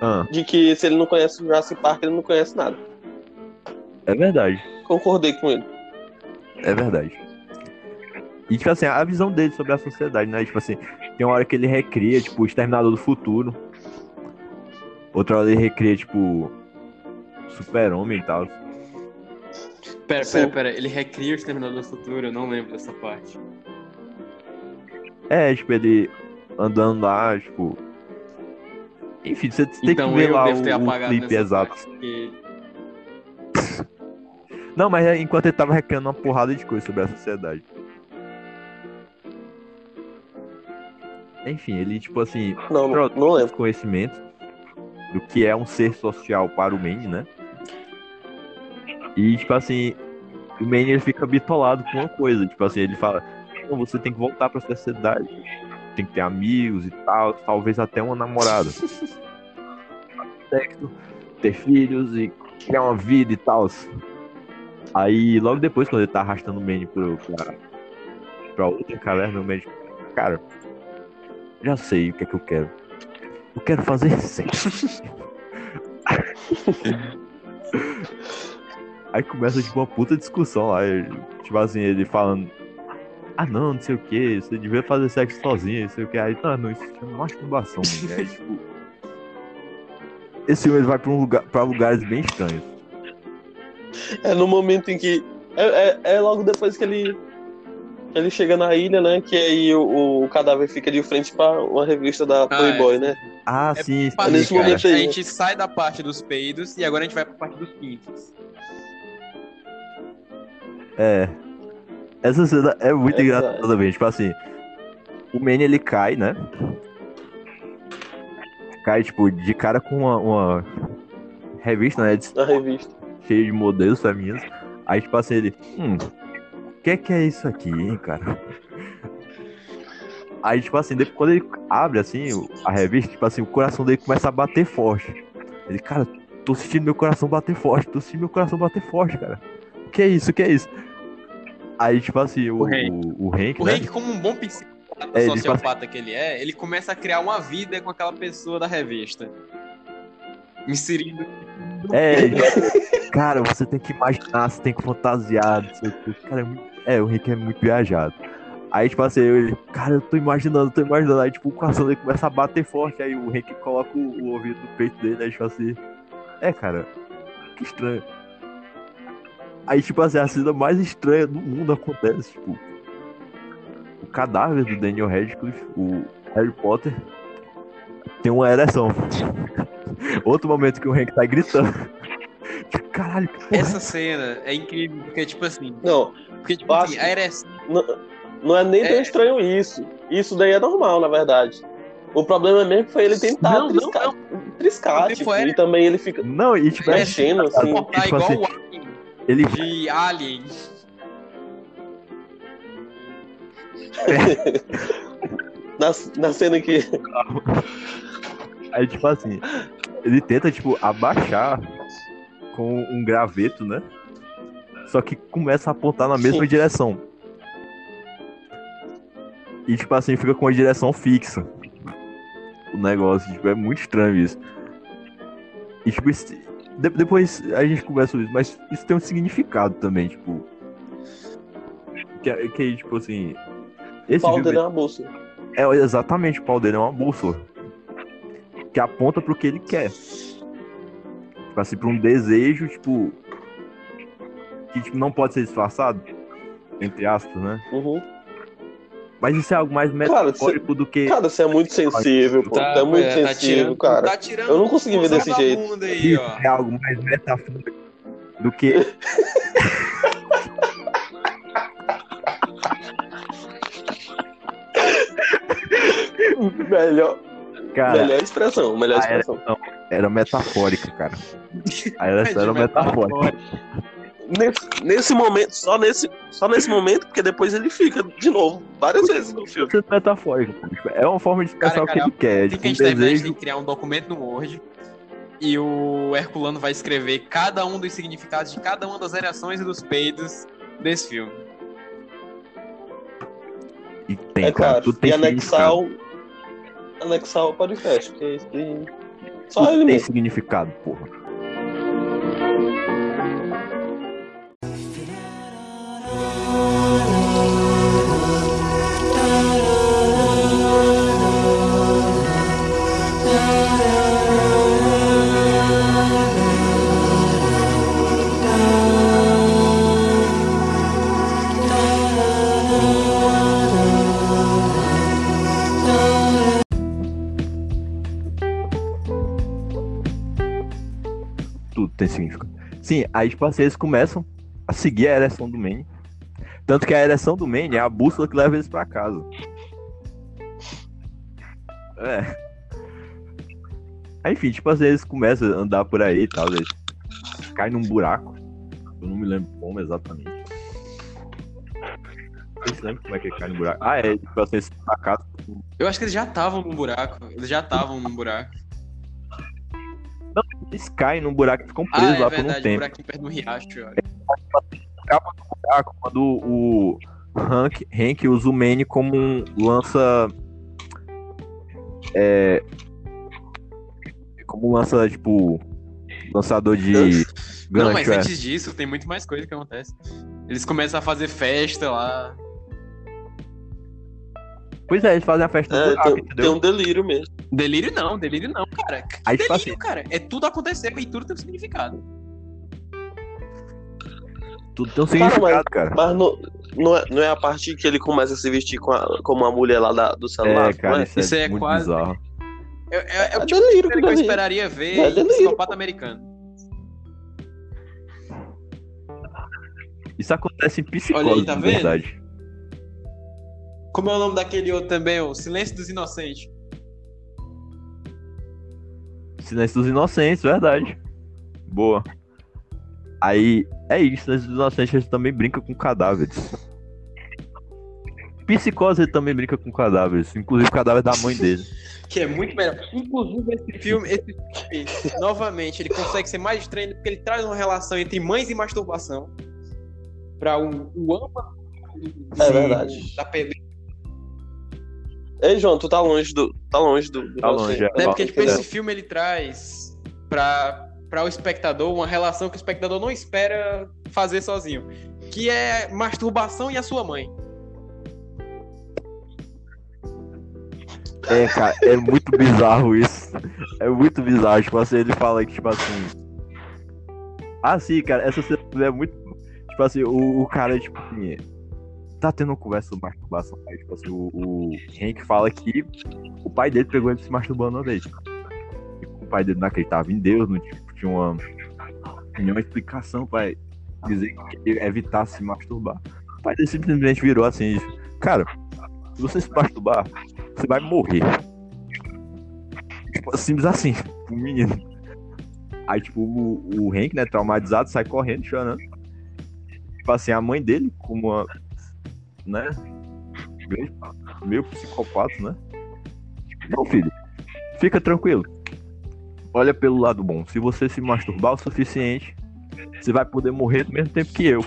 Ah, de que se ele não conhece o Jurassic Park, ele não conhece nada. é verdade. Concordei com ele. É verdade. E, tipo assim, a visão dele sobre a sociedade, né? Tipo assim, tem uma hora que ele recria, tipo, o Exterminador do Futuro. Outra hora ele recria, tipo, Super-Homem e tal. Pera, pera, pera. Ele recria o Exterminador do Futuro, eu não lembro dessa parte. É, tipo, ele andando lá, tipo. Enfim, você tem então que ver lá o, o clipe exato. porque Não, mas é enquanto ele tava recriando uma porrada de coisa sobre a sociedade. Enfim, ele, tipo assim, Não, não, não lembro. conhecimento do que é um ser social para o Manny, né? E, tipo assim, o Manny ele fica bitolado com uma coisa. Tipo assim, ele fala: "Não, você tem que voltar pra sociedade, tem que ter amigos e tal, talvez até uma namorada. Sexo, ter filhos e criar uma vida e tal. Aí, logo depois, quando ele tá arrastando o Manny pro, pra, pra outra caverna, o Manny, cara, já sei o que é que eu quero. Eu quero fazer sexo. Aí começa tipo uma puta discussão lá. Tipo assim, ele falando. Ah não, não sei o que, você devia fazer sexo sozinho, não sei o que. Aí, não, não, isso chama masturbação, mano. Aí, tipo. Esse filme ele vai pra, um lugar, pra lugares bem estranhos. É no momento em que. É, é, é logo depois que ele. Ele chega na ilha, né? Que aí o, o cadáver fica de frente pra uma revista da Playboy, é. né? Ah, É sim, sim, Parte nesse cara. momento a aí. gente sai da parte dos peidos e agora a gente vai pra parte dos pintos. É. Essa cena é muito Essa- engraçada também. Tipo assim, o Manny ele cai, né? Cai, tipo, de cara com uma, uma revista, né? de- Na revista. Cheia de modelos femininos. Aí, tipo assim, ele. Hum. O que é que é isso aqui, hein, cara? Aí, tipo assim, depois, quando ele abre, assim, a revista, tipo assim, o coração dele começa a bater forte. Ele, cara, tô sentindo meu coração bater forte, tô sentindo meu coração bater forte, cara. Que é isso? O que é isso? Aí, tipo assim, o, O Hank. o, o Hank, O né? Hank, como um bom psicopata É, ele sociopata que ele é, ele começa a criar uma vida com aquela pessoa da revista. Inserindo. É, ele- cara, você tem que imaginar, você tem que fantasiar. Cara, é, muito... é, o Rick é muito viajado. Aí, tipo assim, ele, cara, eu tô imaginando, tô imaginando. Aí, tipo, o coração dele começa a bater forte. Aí o Rick coloca o, o ouvido no peito dele, aí, tipo assim, é, cara, que estranho. Aí, tipo assim, a cena mais estranha do mundo acontece, tipo, o cadáver do Daniel Radcliffe, o Harry Potter, tem uma ereção. Outro momento que o Hank tá gritando. Tipo, caralho, que porra é Essa cena é incrível, porque, tipo assim. Não, Porque, tipo assim, a ereção. não, não é nem tão É. estranho isso. Isso daí é normal, na verdade. O problema mesmo foi ele tentar Não, não, triscar, triscar tipo, é- e também ele fica Não, e tipo, é, mexendo assim. Tipo igual assim, ele de Alien. Na, na cena que. aí tipo assim, ele tenta tipo abaixar com um graveto, né? Só que começa a apontar na mesma Sim. direção. E tipo assim, fica com a direção fixa. O negócio, tipo, é muito estranho isso. E tipo, de- depois a gente conversa sobre isso, mas isso tem um significado também, tipo. Que, é- que tipo assim. O Esse pau filme- dele é uma bolsa. É exatamente, o pau dele é uma bússola. Que aponta pro que ele quer. Tipo assim, pra um desejo, tipo. Que tipo, não pode ser disfarçado. Entre aspas, né? Uhum. Mas isso é algo mais Cara, metafórico do que. Cara, você é muito sensível, pô. Tá, é muito é, tá sensível, tirando- cara. Tá tirando Eu não consegui ver desse jeito. Aí, ó. É algo mais metafórico do que. Melhor, Cara, melhor expressão, melhor expressão. ereção era metafórica, cara. A era De metafórica. Nesse, nesse momento, só nesse, só nesse momento, porque depois ele fica de novo, várias vezes no filme. É metafórico. É uma forma de expressar Cara, o que cara, ele quer. Tem Tipo, que a um gente terminar, a gente desejo. tem que criar um documento no Word e o Herculano vai escrever cada um dos significados de cada uma das ereções e dos peidos desse filme. E tem, é cara. claro. Tem E anexar o, anexar o podcast, porque é isso que... Só Tudo ele tem mesmo. significado, porra. Aí tipo assim, eles começam a seguir a ereção do Manny. Tanto que a ereção do Manny é a bússola que leva eles pra casa. É. Aí, enfim, tipo assim, eles começam a andar por aí e tal. Eles caem num buraco. Eu não me lembro como exatamente. Vocês lembram como é que cai no buraco? Ah, é, tipo assim, eles pra casa. Eu acho que eles já estavam num buraco. Eles já estavam num buraco. Eles caem num buraco e ficam Ah, presos é lá por um verdade, tempo. buraquinho perto do riacho. buraco quando o Hank, Hank usa o Manny como um lança. É. Como lança, tipo. Lançador de. Não, mas antes disso, tem muito mais coisa que acontece. Eles começam a fazer festa lá. Pois é, eles fazem a festa no É, buraco, tem, tem um delírio mesmo. Delírio não, delírio não, cara. Que Aí, tipo delírio, cara. É tudo aconteceu e tudo tem um significado. Tudo tem um Cara, significado, cara. Mas não, não, é, não é a parte que ele começa a se vestir com a, como a mulher lá da- do celular, É, cara, é? isso, Isso é, é muito quase- bizarro. É, é, é o É tipo delírio, que eu delírio. esperaria ver É em Psicopata Americano. Isso acontece em Olha psicose, aí, tá vendo? verdade. Como é o nome daquele outro também, o Silêncio dos Inocentes? Silêncio dos Inocentes, verdade. Boa. Aí, é isso, Silêncio dos Inocentes ele também brinca com cadáveres. Psicose ele também brinca com cadáveres, inclusive o cadáver da mãe dele. Que é muito melhor. Inclusive, esse filme, esse filme, novamente, ele consegue ser mais estranho porque ele traz uma relação entre mães e masturbação. Pra um, o âmbito É verdade. da pedra. Ei, João, tu tá longe do. Tá longe do. Tá longe, é. Né? Porque tipo, esse filme ele traz pra, pra o espectador uma relação que o espectador não espera fazer sozinho. Que é masturbação e a sua mãe. É, cara, é muito bizarro isso. É muito bizarro. Tipo assim, ele fala que, tipo assim. Ah, sim, cara, essa cena é muito. Tipo assim, o, o cara, tipo assim. Tá tendo uma conversa sobre masturbação. Aí, tipo assim, o, o fala que o pai dele pegou ele se masturbando uma vez. E o pai dele não acreditava em Deus, não tipo, tinha uma, nenhuma explicação pra dizer que evitasse se masturbar. O pai dele simplesmente virou assim disse, cara, se você se masturbar, você vai morrer. Tipo, simples assim, o menino. Aí, tipo, o, o Hank, né, traumatizado, sai correndo, chorando. Tipo assim, a mãe dele, como uma, né, meio psicopata, né? Não, filho, fica tranquilo. Olha pelo lado bom. Se você se masturbar o suficiente, você vai poder morrer do mesmo tempo que eu.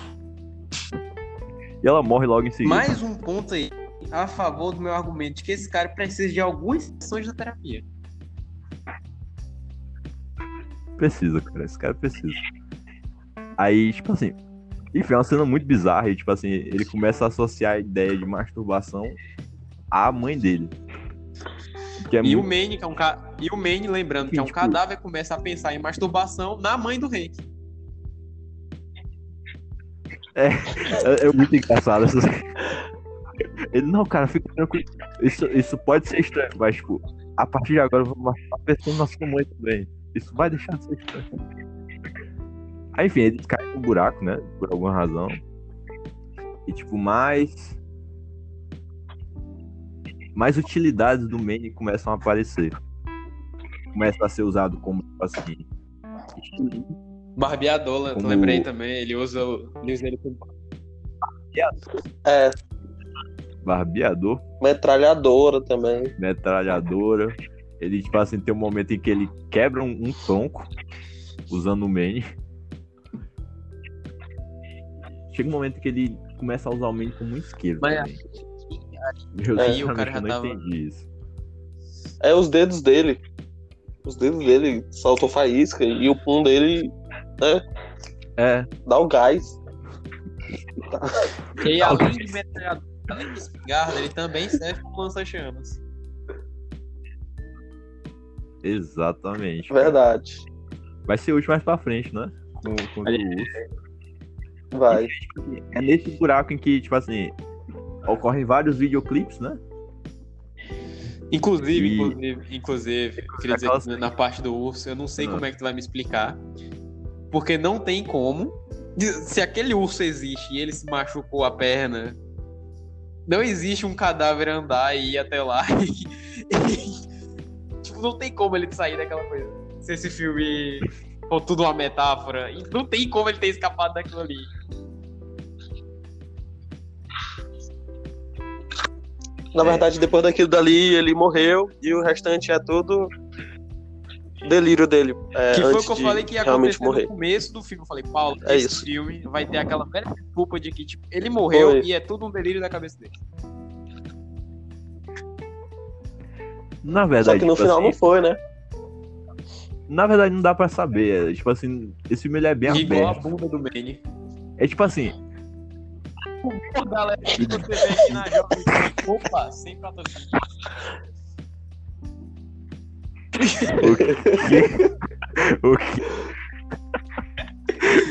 E ela morre logo em seguida. Mais um ponto aí a favor do meu argumento de que esse cara precisa de algumas sessões da terapia. Precisa, cara. Esse cara precisa. Aí, tipo assim. Enfim, é uma cena muito bizarra. E, tipo assim, ele começa a associar a ideia de masturbação à mãe dele. É E o muito... Manny, que é um ca... e o Manny, lembrando que é um Tipo- cadáver, começa a pensar em masturbação na mãe do Hank. é, é muito engraçado. Essas... Ele, não, cara, fica tranquilo. Isso, isso pode ser estranho, mas, tipo, a partir de agora eu vou matar pensando na sua mãe também. Isso vai deixar de ser estranho. Aí, enfim, eles caem no buraco, né? Por alguma razão. E, tipo, mais. Mais utilidades do Manny começam a aparecer. Começa a ser usado como, tipo assim. Barbeador, né? Como- lembrei também. Ele usa, o- ele usa ele como É, Barbeador, metralhadora também. metralhadora. Ele, tipo assim, tem um momento em que ele quebra um, um tronco usando o Manny. Chega um momento que ele começa a usar o Manny como um isqueiro Mas- também. Eu, Aí o cara já não tava- entendi isso. É os dedos dele. Os dedos dele saltam faísca e o pum dele É, dá o gás. E além de metralhador, além de espingarda, ele também serve como lança-chamas. exatamente. Verdade. Vai ser útil mais pra frente, né? Com, com o urso. Vai. É nesse buraco em que, tipo assim, ocorrem vários videoclipes, né? Inclusive, E- inclusive, inclusive, eu queria dizer que na parte do urso, eu não sei Ah. como é que tu vai me explicar. Porque não tem como. Se aquele urso existe e ele se machucou a perna, não existe um cadáver andar e ir até lá. tipo, não tem como ele sair daquela coisa. Se esse filme for tudo uma metáfora, e não tem como ele ter escapado daquilo ali. Na verdade, depois daquilo dali, ele morreu e o restante é tudo delírio dele. É, Que foi o que eu falei que ia realmente acontecer morrer. no começo do filme. Eu falei, Paulo, É esse isso. filme vai ter aquela velha desculpa de que, tipo, ele morreu Foi. e é tudo um delírio da cabeça dele. Na verdade, Só que no tipo final assim, não foi, né? Na verdade não dá pra saber. É, tipo assim, esse filme ele é bem Igual a aberto. bunda do Manny. É tipo assim, Pô, galera, que você vê aqui na Jovem Pan, Opa, sem patrocínio. o que. o que.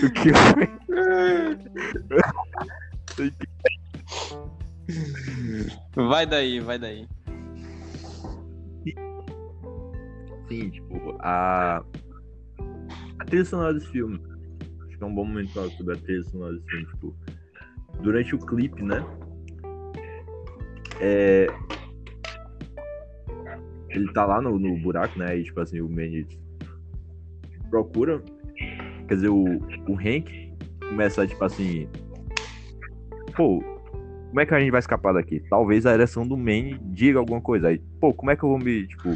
o que foi? Vai daí, vai daí. Sim, tipo, a. A trilha sonora desse filme. Acho que é um bom momento falar sobre a trilha sonora desse filme. Tipo, durante o clipe, né? É. Ele tá lá no, no buraco, né? E tipo assim, o Manny procura. Quer dizer, o, o Hank começa tipo assim. Pô, como é que a gente vai escapar daqui? Talvez a ereção do Manny diga alguma coisa. Aí, pô, como é que eu vou me, tipo.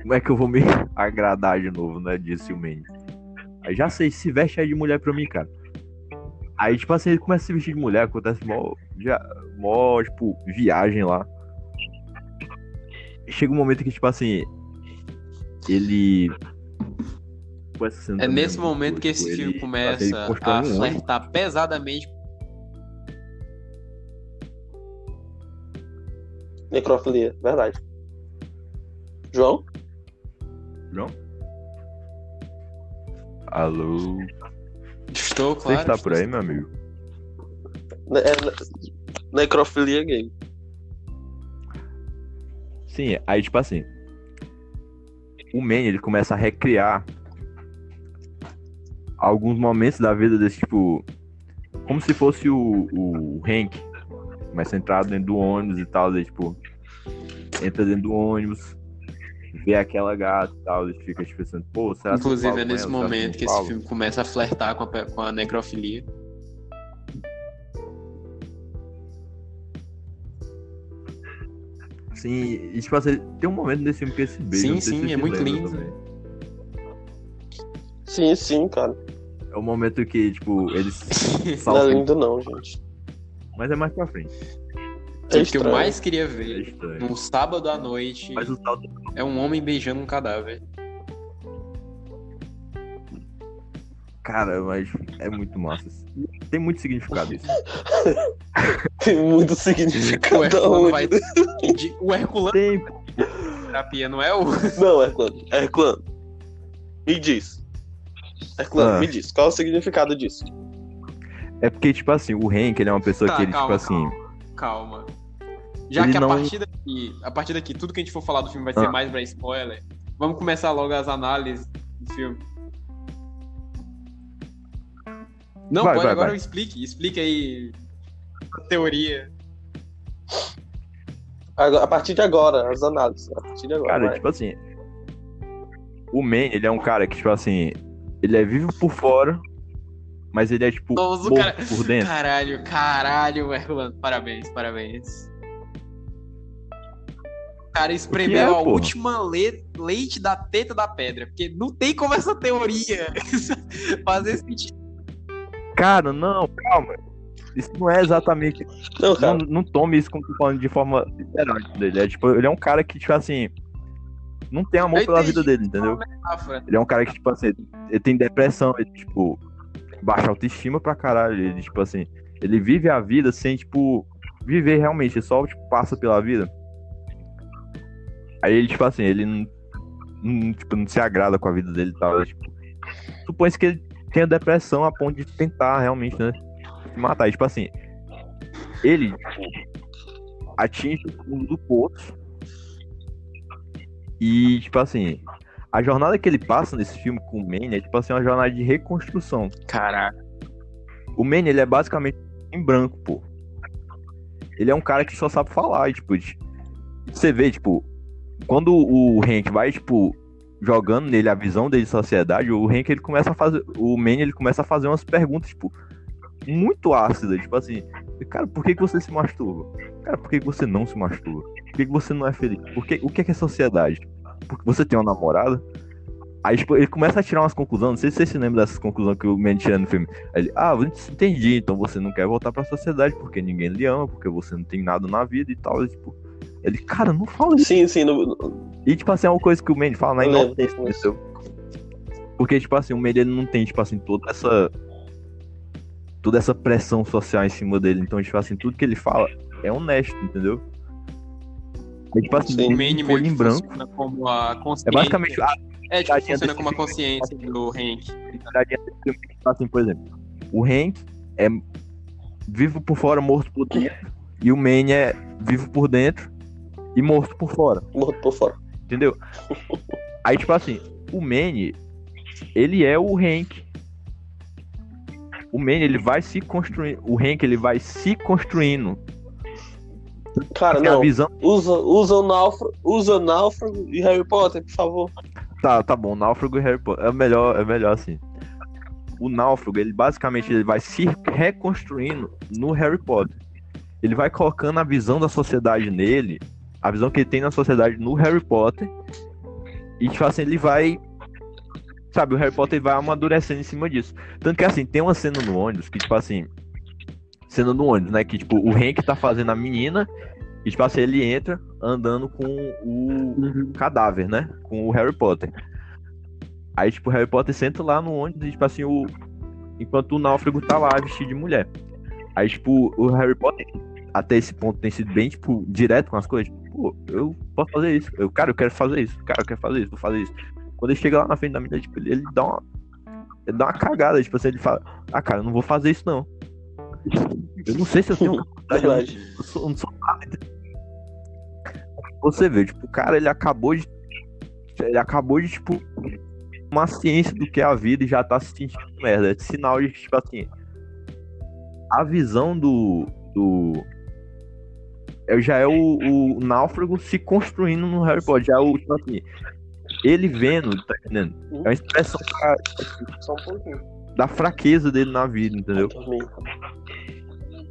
Como é que eu vou me agradar de novo, né? Disse o Manny. Aí já sei, se veste aí de mulher pra mim, cara. Aí, tipo assim, ele começa a se vestir de mulher, acontece mó, já, mó tipo, viagem lá. Chega um momento que, tipo assim, ele. É nesse momento que tipo, esse filme ele começa a um flertar pesadamente. Necrofilia, verdade. João? João? Alô? Estou, Você claro. está por aí, meu amigo? Ne- é ne- necrofilia gay. Sim, aí tipo assim. O Man, ele começa a recriar alguns momentos da vida desse tipo. Como se fosse o, o Hank. Começa a entrar dentro do ônibus e tal, daí, tipo. Entra dentro do ônibus, vê aquela gata e tal, ele fica tipo pensando, pô, será que Inclusive, é nesse ela? Momento que não esse filme começa a flertar com a, com a necrofilia. Sim, e tipo assim, tem um momento nesse filme que esse beijo. Sim, sim, é muito lindo. também. Sim, sim, cara. É o momento que, tipo, eles Não é lindo não, gente. Mas é mais pra frente. É o que eu mais queria É ver estranho. num sábado à noite o salto é um homem beijando um cadáver. Cara, mas é muito massa. Tem muito significado isso. Tem muito O significado Herculano aonde. vai. de- O Herculano Tem. terapia, não é o. Não, Herculano. Herculano. Me diz. Herculano, Ah. me diz. Qual é o significado disso? É porque, tipo assim, o Hank, ele é uma pessoa Tá, que ele, calma, tipo assim. calma. Já Ele que a não- partir daqui, a partir daqui, tudo que a gente for falar do filme vai ser Ah. mais pra spoiler. Vamos começar logo as análises do filme. Não, Vai, pode, vai, agora vai. explique. Explique aí a teoria. A partir de agora, as análises. A partir de agora. Cara, vai. tipo assim. O Man, ele é um cara que, tipo assim. Ele é vivo por fora, mas ele é, tipo, Nossa, cara- por dentro. Caralho, caralho, Herculano. Parabéns, parabéns. O cara espremeu é, a porra? última le- leite da teta da pedra. Porque não tem como essa teoria fazer sentido. Cara, não, calma. Isso não é exatamente. Não, cara. Não, não tome isso como tô falando de forma literal dele. É, tipo, ele é um cara que, tipo assim. Não tem amor Eu pela vida dele, entendeu? Ele é um cara que, tipo assim, ele tem depressão, ele, tipo, baixa autoestima pra caralho. Ele, tipo assim, ele vive a vida sem, tipo, viver realmente, ele só, tipo, passa pela vida. Aí ele, tipo assim, ele não, não, tipo, não se agrada com a vida dele e tal. Tipo, supõe-se que ele tenha depressão a ponto de tentar realmente, né, se matar. E, tipo assim, ele tipo, atinge o fundo do poço. E, tipo assim, a jornada que ele passa nesse filme com o Manny é, tipo assim, uma jornada de reconstrução. Caralho. O Manny, ele é basicamente em branco, pô. Ele é um cara que só sabe falar, e, tipo, de- você vê, tipo, quando o Hank vai, tipo, jogando nele a visão dele de sociedade, o Hank, ele começa a fazer, o Manny, ele começa a fazer umas perguntas, tipo, muito ácidas, tipo assim, cara, por que, que você se masturba? Cara, por que, que você não se masturba? Por que, que você não é feliz? Por que, o que é, que é sociedade? Porque você tem uma namorada? Aí, tipo, ele começa a tirar umas conclusões, não sei se você se lembra dessas conclusões que o Manny tira no filme. Aí ele, ah, entendi, então você não quer voltar pra sociedade porque ninguém lhe ama, porque você não tem nada na vida e tal. E, tipo, ele, cara, não fala isso. Sim, sim. No, E, tipo assim, é uma coisa que o Manny fala na lembro inocência? Porque, tipo assim, o Manny ele não tem, tipo assim, toda essa. Toda essa pressão social em cima dele. Então, tipo assim, tudo que ele fala é honesto, entendeu? É, tipo assim, Sim. O tem meio em branco. funciona como a É consciência. basicamente a É, tipo, funciona como a consciência do Hank. é tipo assim, por exemplo, o Hank é vivo por fora, morto por dentro. E o Manny é vivo por dentro e morto por fora. morto por fora. Entendeu? Aí, tipo assim, o Manny, ele é o Hank. O Manny, ele vai se construindo. O Hank, ele vai se construindo. Cara, Tem não. visão. Usa, usa o náufrago, usa o náufrago e Harry Potter, por favor. Tá, tá bom, Náufrago e Harry Potter. É melhor, é melhor assim. O Náufrago, ele basicamente ele vai se reconstruindo no Harry Potter. Ele vai colocando a visão da sociedade nele, a visão que ele tem na sociedade no Harry Potter. E, tipo assim, ele vai. Sabe, o Harry Potter vai amadurecendo em cima disso. Tanto que, assim, tem uma cena no ônibus que, tipo assim. Cena no ônibus, né? Que, tipo, o Hank tá fazendo a menina. E, tipo assim, ele entra andando com o cadáver, né? Com o Harry Potter. Aí, tipo, o Harry Potter senta lá no ônibus e, tipo assim, o... enquanto o náufrago tá lá vestido de mulher. Aí, tipo, o Harry Potter, até esse ponto, tem sido bem, tipo, direto com as coisas. Tipo, Pô, eu posso fazer isso. Eu, cara, eu quero fazer isso. Cara, eu quero fazer isso, vou fazer isso. Quando ele chega lá na frente da menina, tipo, ele, ele dá uma. Ele dá uma cagada, tipo assim, ele fala, ah, cara, eu não vou fazer isso, não. Eu não sei se eu tenho capacidade, eu eu sou, eu não sou. Você vê, tipo, o cara, ele acabou de. Ele acabou de, tipo, uma ciência do que é a vida e já tá se sentindo merda. É sinal de tipo assim. A visão do. do já é o, o náufrago se construindo no Harry Potter. Já é o, tipo assim. Ele vendo, tá entendendo? É uma expressão da, Só um pouquinho. da fraqueza dele na vida, entendeu?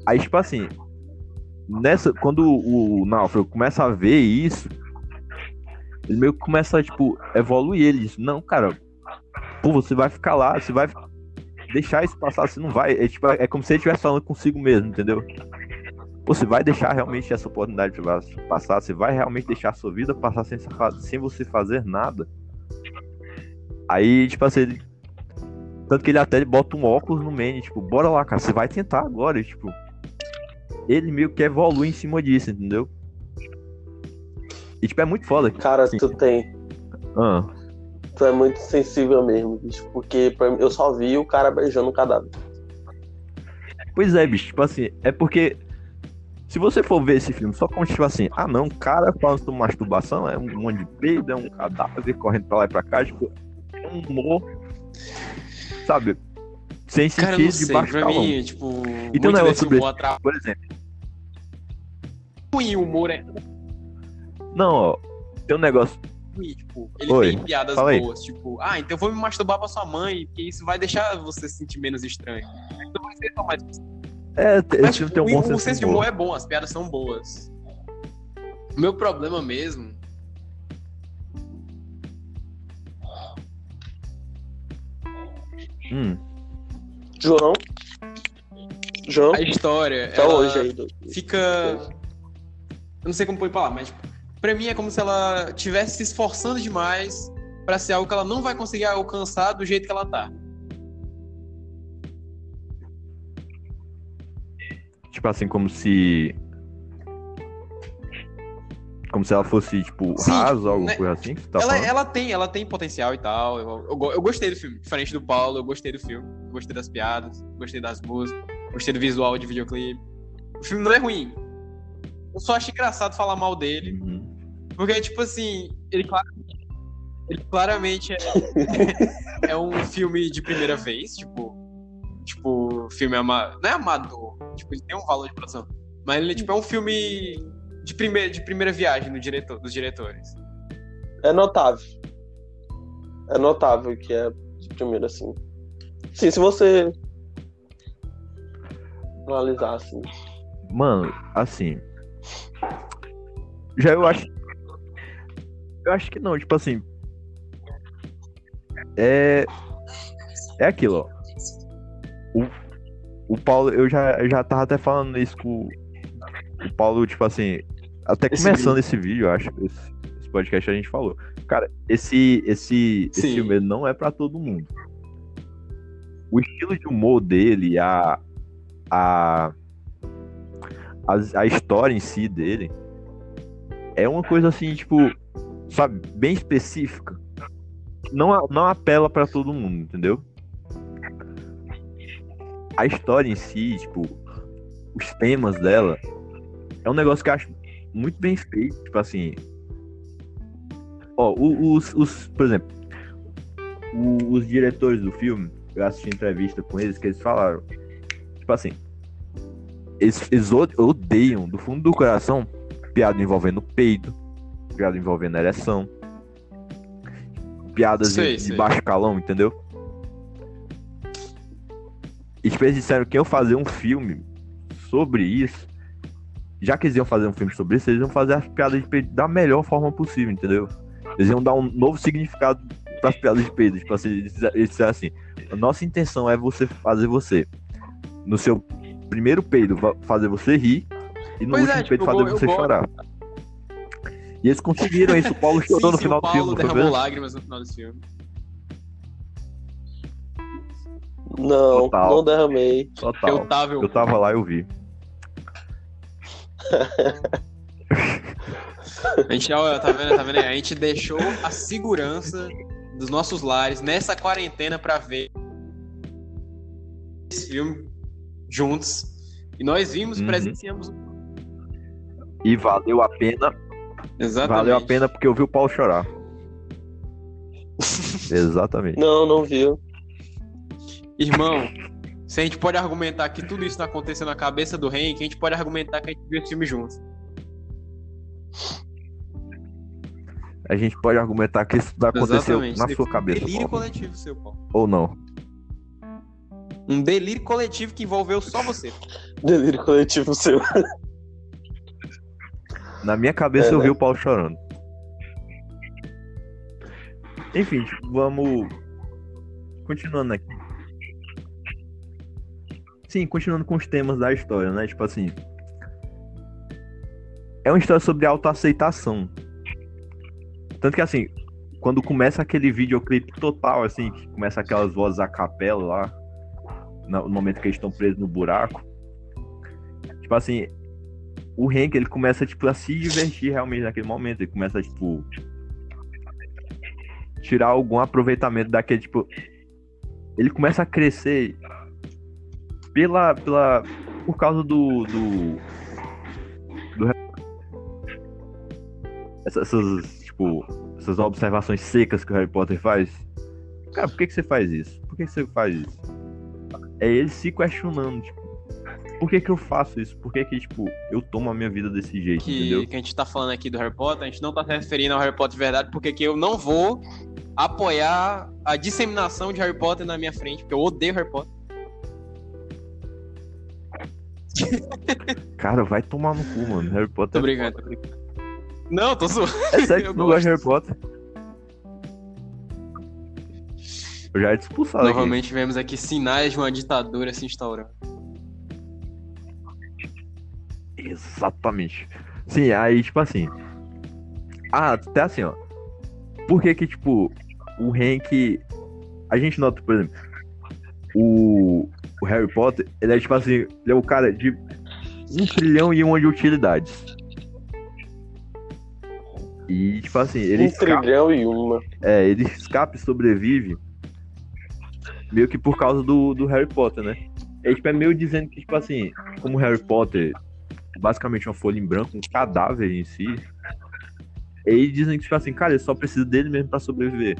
Aí, tipo assim, nessa, quando o, o Náufrago começa a ver isso, ele meio que começa a, tipo, evoluir ele. Diz, não, cara, pô, você vai ficar lá, você vai deixar isso passar, você não vai. É, tipo, é como se ele estivesse falando consigo mesmo, entendeu? Você vai deixar realmente essa oportunidade de passar, você vai realmente deixar a sua vida passar sem, sem você fazer nada. Aí, tipo assim, ele. Tanto que ele até bota um óculos no Manny, tipo, bora lá, cara, você vai tentar agora, e, tipo ele meio que evolui em cima disso, entendeu? E tipo, é muito foda. Cara, Sim. tu tem. Ah, Tu é muito sensível mesmo, bicho. Porque mim, eu só vi o cara beijando o cadáver. pois é, bicho, tipo assim, é porque Se você for ver esse filme só como tipo assim, ah não, o cara falando sobre masturbação é um monte de peido, é um cadáver correndo pra lá e pra cá, tipo, é um humor, sabe? Sem Cara, sentido de baixo Pra calão. mim, tipo, E um muito negócio desse humor atrapalha. Por exemplo, ruim, o humor é não, ó, tem um negócio. ruim, tipo, ele Oi, tem piadas boas, tipo, ah, então eu vou me masturbar pra sua mãe, porque isso vai deixar você se sentir menos estranho. Então vai ser só mais... É, Mas, tipo, tem um o, bom o senso, senso de humor é bom, as piadas são boas. O meu problema mesmo Hum, João. João, a história, tá ela hoje aí. Do... fica. Eu não sei como põe falar, mas tipo, pra mim é como se ela estivesse se esforçando demais pra ser algo que ela não vai conseguir alcançar do jeito que ela tá. Tipo assim, como se. Como se ela fosse, tipo, Sim, rasa, tipo, alguma né, coisa assim tá ela, falando. ela tem, ela tem potencial e tal. Eu, eu, eu gostei do filme. Diferente do Paulo, eu gostei do filme. Gostei das piadas, gostei das músicas, gostei do visual de videoclipe. O filme não é ruim. Eu só acho engraçado falar mal dele. Uhum. Porque, tipo assim, ele claramente, ele claramente é, é um filme de primeira vez, tipo, tipo, filme ama, não é amador, tipo, ele tem um valor de produção, mas ele tipo, é um filme de primeira, de primeira viagem do diretor, dos diretores. É notável. É notável que é de primeiro, assim. Sim, se você analisar assim. Mano, assim. Já eu acho. Eu acho que não, tipo assim. É. É aquilo, ó. O, o Paulo, eu já, já tava até falando isso com o Paulo, tipo assim. Até Esse começando esse vídeo, eu acho. Esse, esse podcast a gente falou. Cara, esse, esse, esse filme não é pra todo mundo. O estilo de humor dele, a. A, a, a história em si dele é uma coisa assim, tipo, sabe, bem específica. Não, não apela pra todo mundo, entendeu? A história em si, tipo, os temas dela, é um negócio que eu acho muito bem feito, tipo assim. Ó, os, os por exemplo, os diretores do filme, eu assisti entrevista com eles, que eles falaram, tipo assim, eles, eles odeiam do fundo do coração piada envolvendo peido, piada envolvendo ereção, piadas Sei, de, de sei. baixo calão, entendeu? E tipo, eles disseram que iam fazer um filme sobre isso. Já que eles iam fazer um filme sobre isso, eles iam fazer as piadas de peido da melhor forma possível, entendeu? Eles iam dar um novo significado para as piadas de peido. Tipo assim, eles disseram- assim: a nossa intenção é você fazer você, no seu primeiro peido, fazer você rir, e no Pois é, último tipo, peido eu fazer eu você chorar. E eles conseguiram isso. O Paulo chorou Sim, no sim, final o do Paulo filme. foi derramou ver? lágrimas no final desse filme. Não, Total. não derramei. Total. Eu tava, eu, Eu tava lá e eu vi. A gente, ó, tá vendo, tá vendo? A gente deixou a segurança dos nossos lares nessa quarentena pra ver esse filme juntos. E nós vimos, Uhum. presenciamos. E valeu a pena. Exatamente. Valeu a pena porque eu vi o Paulo chorar. Exatamente. Não, não viu. Irmão, se a gente pode argumentar que tudo isso não aconteceu na cabeça do Henk, a gente pode argumentar que a gente viu esse filme juntos. A gente pode argumentar que isso aconteceu Exatamente. na sua cabeça. Delírio Paulo. coletivo seu, Paulo. Ou não. Um delírio coletivo que envolveu só você. Delírio coletivo seu. Na minha cabeça É, eu né? vi o Paulo chorando. Enfim, vamos. Continuando aqui. Sim, continuando com os temas da história, né? Tipo assim. É uma história sobre autoaceitação. Tanto que assim, quando começa aquele videoclipe total, assim, que começa aquelas vozes a capela lá, no momento que eles estão presos no buraco. Tipo assim, o Hank, ele começa, tipo, a se divertir realmente naquele momento. Ele começa, tipo, tirar algum aproveitamento daquele, tipo... Ele começa a crescer pela, pela, por causa do, do, do essas, essas, tipo, essas observações secas que o Harry Potter faz. Cara, por que, que você faz isso? Por que, que você faz isso? É ele se questionando, tipo, por que que eu faço isso? Por que que, tipo, eu tomo a minha vida desse jeito, que, entendeu? que a gente tá falando aqui do Harry Potter, a gente não tá se referindo ao Harry Potter de verdade, porque que eu não vou apoiar a disseminação de Harry Potter na minha frente, porque eu odeio Harry Potter. Cara, vai tomar no cu, mano. Harry Tô Potter. brincando, tô brincando. Não, tô zoando. É sério que tu não gosta de Harry Potter? Eu já te expulsar daqui. Novamente vemos aqui sinais de uma ditadura se instaurando. Exatamente. Sim, aí, tipo assim. Ah, até assim, ó. Por que que, tipo, o Hank. A gente nota, por exemplo, o, o Harry Potter, ele é tipo assim, ele é o cara de um trilhão e uma de utilidades. E, tipo assim, ele um escapa, trilhão e uma. é, ele escapa e sobrevive meio que por causa do, do Harry Potter, né? É, tipo, é meio dizendo que, tipo assim, como o Harry Potter é basicamente uma folha em branco, um cadáver em si, eles dizem que, tipo assim, cara, ele só precisa dele mesmo pra sobreviver.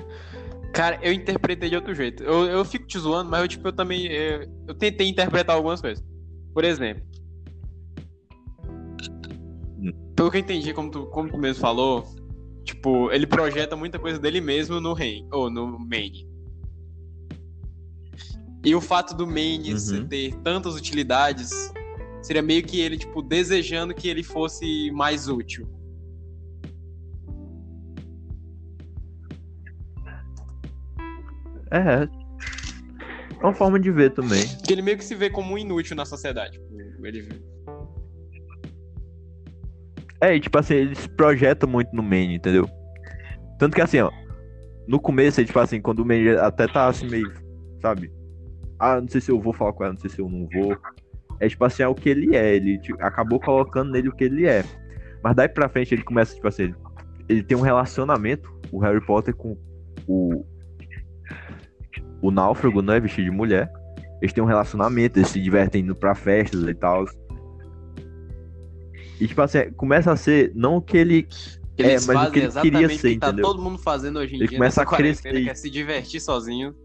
Cara, eu interpretei de outro jeito. Eu, eu fico te zoando, mas eu, tipo, eu também. Eu, eu tentei interpretar algumas coisas. Por exemplo. Pelo que eu entendi, como tu, como tu mesmo falou, tipo, ele projeta muita coisa dele mesmo no Ren, ou no Maine. E o fato do Maine Uhum. ter tantas utilidades seria meio que ele, tipo, desejando que ele fosse mais útil. É. É uma forma de ver também. Porque ele meio que se vê como um inútil na sociedade. Tipo, ele É, e tipo assim, ele se projeta muito no Manny, entendeu? Tanto que assim, ó. No começo, ele, tipo assim, quando o Manny até tá assim meio, sabe? Ah, não sei se eu vou falar com ela, não sei se eu não vou. É tipo assim, é o que ele é. Ele tipo, acabou colocando nele o que ele é. Mas daí pra frente ele começa, tipo assim, ele, ele tem um relacionamento, o Harry Potter, com o. O náufrago, né? Vestido de mulher. Eles têm um relacionamento, eles se divertem indo pra festas e tal. E tipo assim, começa a ser não o que ele É, mas o fazem que ele exatamente queria o que ser, tá entendeu? todo mundo fazendo hoje em Ele dia começa a crescer. quarentena, que é se divertir sozinho.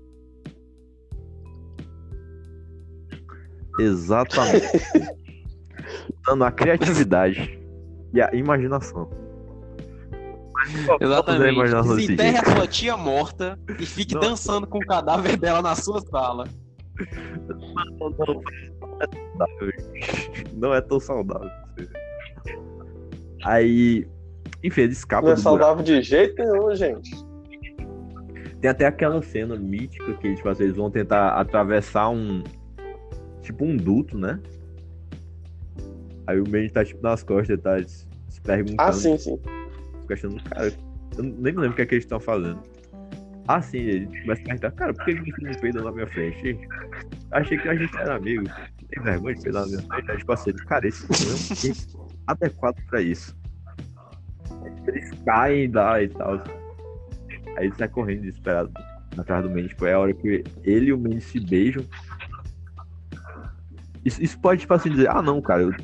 Exatamente. Usando a criatividade e a imaginação. Exatamente. desse Desenterre a sua tia morta e fique Não. dançando com o cadáver dela na sua sala. Não é tão saudável. Aí, enfim, ele escapa Não é buraco. saudável de jeito nenhum, gente. Tem até aquela cena mítica que tipo, assim, eles vão tentar atravessar um. Tipo um duto, né? Aí o Manny tá tipo nas costas, tá se se perguntando. Ah, sim, sim. Se questionando, cara, eu nem me lembro o que é que eles estão fazendo. Ah, sim, ele começa a perguntar, cara, por que você não peidou na minha frente? Achei que a gente era amigo. Tem vergonha de peidar na minha frente? Aí, tipo assim, cara, esse não é um adequado pra isso. Eles caem lá e tal. Aí ele sai correndo desesperado atrás do Mandy. Tipo, é a hora que ele e o Mandy se beijam. Isso, isso pode, tipo assim, dizer, ah, não, cara, eu...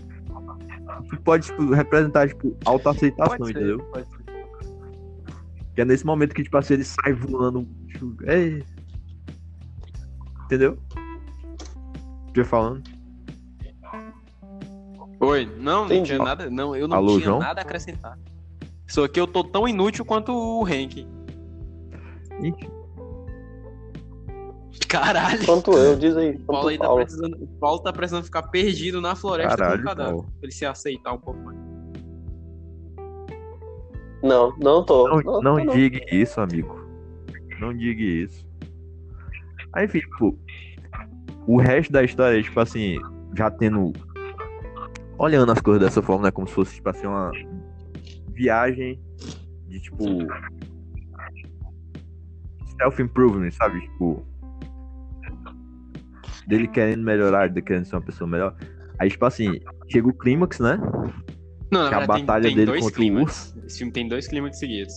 Pode, tipo, representar, tipo, autoaceitação, entendeu? pode ser. Que é nesse momento que, tipo assim, ele sai voando. Tipo, ei. Entendeu? Ia falando? Oi, não, não tinha nada. Não, eu não Alô, tinha João? nada a acrescentar. Só que eu tô tão inútil quanto o Hank. Ixi, Caralho. Quanto eu, diz aí. O Paulo, aí tá Paulo. precisando, o Paulo tá precisando ficar perdido na floresta Caralho, com o cadáver. Paulo. Pra ele se aceitar um pouco mais. Não, não tô. Não, Não, não tô, não. diga isso, amigo. Não diga isso. Aí, enfim, tipo, o resto da história, é, tipo assim, já tendo. Olhando as coisas dessa forma, né? Como se fosse, tipo assim, uma viagem de tipo. Self-improvement, sabe? Tipo. Dele querendo melhorar, dele querendo ser uma pessoa melhor. Aí, tipo assim, chega o clímax, né? Não, Que é a verdade, batalha tem, tem dele contra o clímax. Esse filme tem dois clímax seguidos.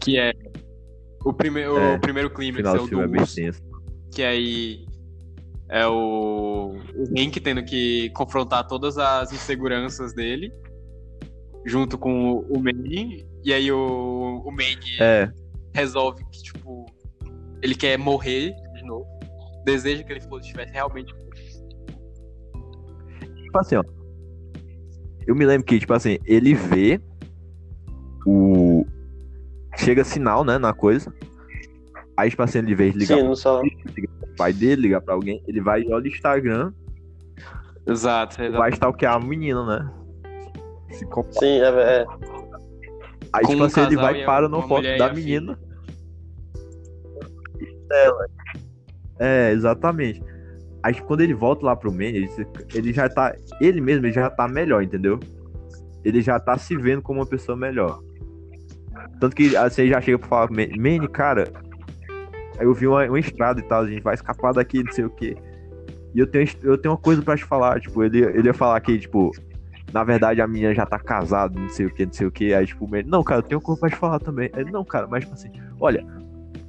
Que é. O, prime É, o primeiro clímax é do o é do bem urso, tenso. que aí É o, o Hank tendo que confrontar todas as inseguranças dele, junto com o, o Manny. E aí o, o Manny É, resolve que, tipo, ele quer morrer de novo. Deseja que ele fosse, estivesse realmente. tipo assim, ó. Eu me lembro que, tipo assim, ele vê o. Chega sinal, né, na coisa. Aí, tipo assim, ele, de ligar Sim, no celular. pro pai dele, ligar pra alguém, ele vai e olha o Instagram, Exato, vai stalkear a menina, né? Sim, é, é. Aí, Com tipo um assim, ele vai e para no foto da menina. Ela. É, exatamente. Aí quando ele volta lá pro Manny, ele, ele já tá. Ele mesmo ele já tá melhor, entendeu? Ele já tá se vendo como uma pessoa melhor. Tanto que assim, ele já chega pra falar, Manny, cara, eu vi uma, uma estrada e tal, a gente vai escapar daqui, não sei o quê. E eu tenho, eu tenho uma coisa pra te falar, tipo, ele, ele ia falar que, tipo, na verdade a menina já tá casada, não sei o que, não sei o que. Aí, tipo, ele, não, cara, eu tenho uma coisa pra te falar também. Aí, não, cara, mas tipo assim, olha,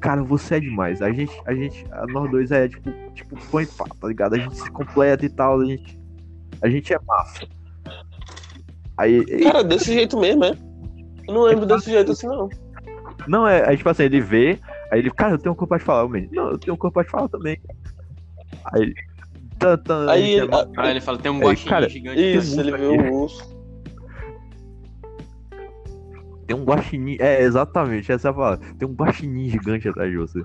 cara, você é demais. A gente, a gente, a nós dois é tipo, tipo, põe pá, tá ligado? A gente se completa e tal, a gente, a gente é massa. Aí, e- Cara, desse jeito mesmo, é. Eu não lembro desse jeito assim, não. não, é, aí, tipo assim, ele vê, aí ele, cara, eu tenho uma coisa pra te falar, o menino, não, eu tenho uma coisa pra te falar também. Aí ele, tan, tan, Aí é ele- massa. Aí ele fala, tem um guaxinim cara, gigante. Isso, ele viu o urso. Tem um guaxinim. É, exatamente, essa é a palavra. Tem um guaxinim gigante atrás de você.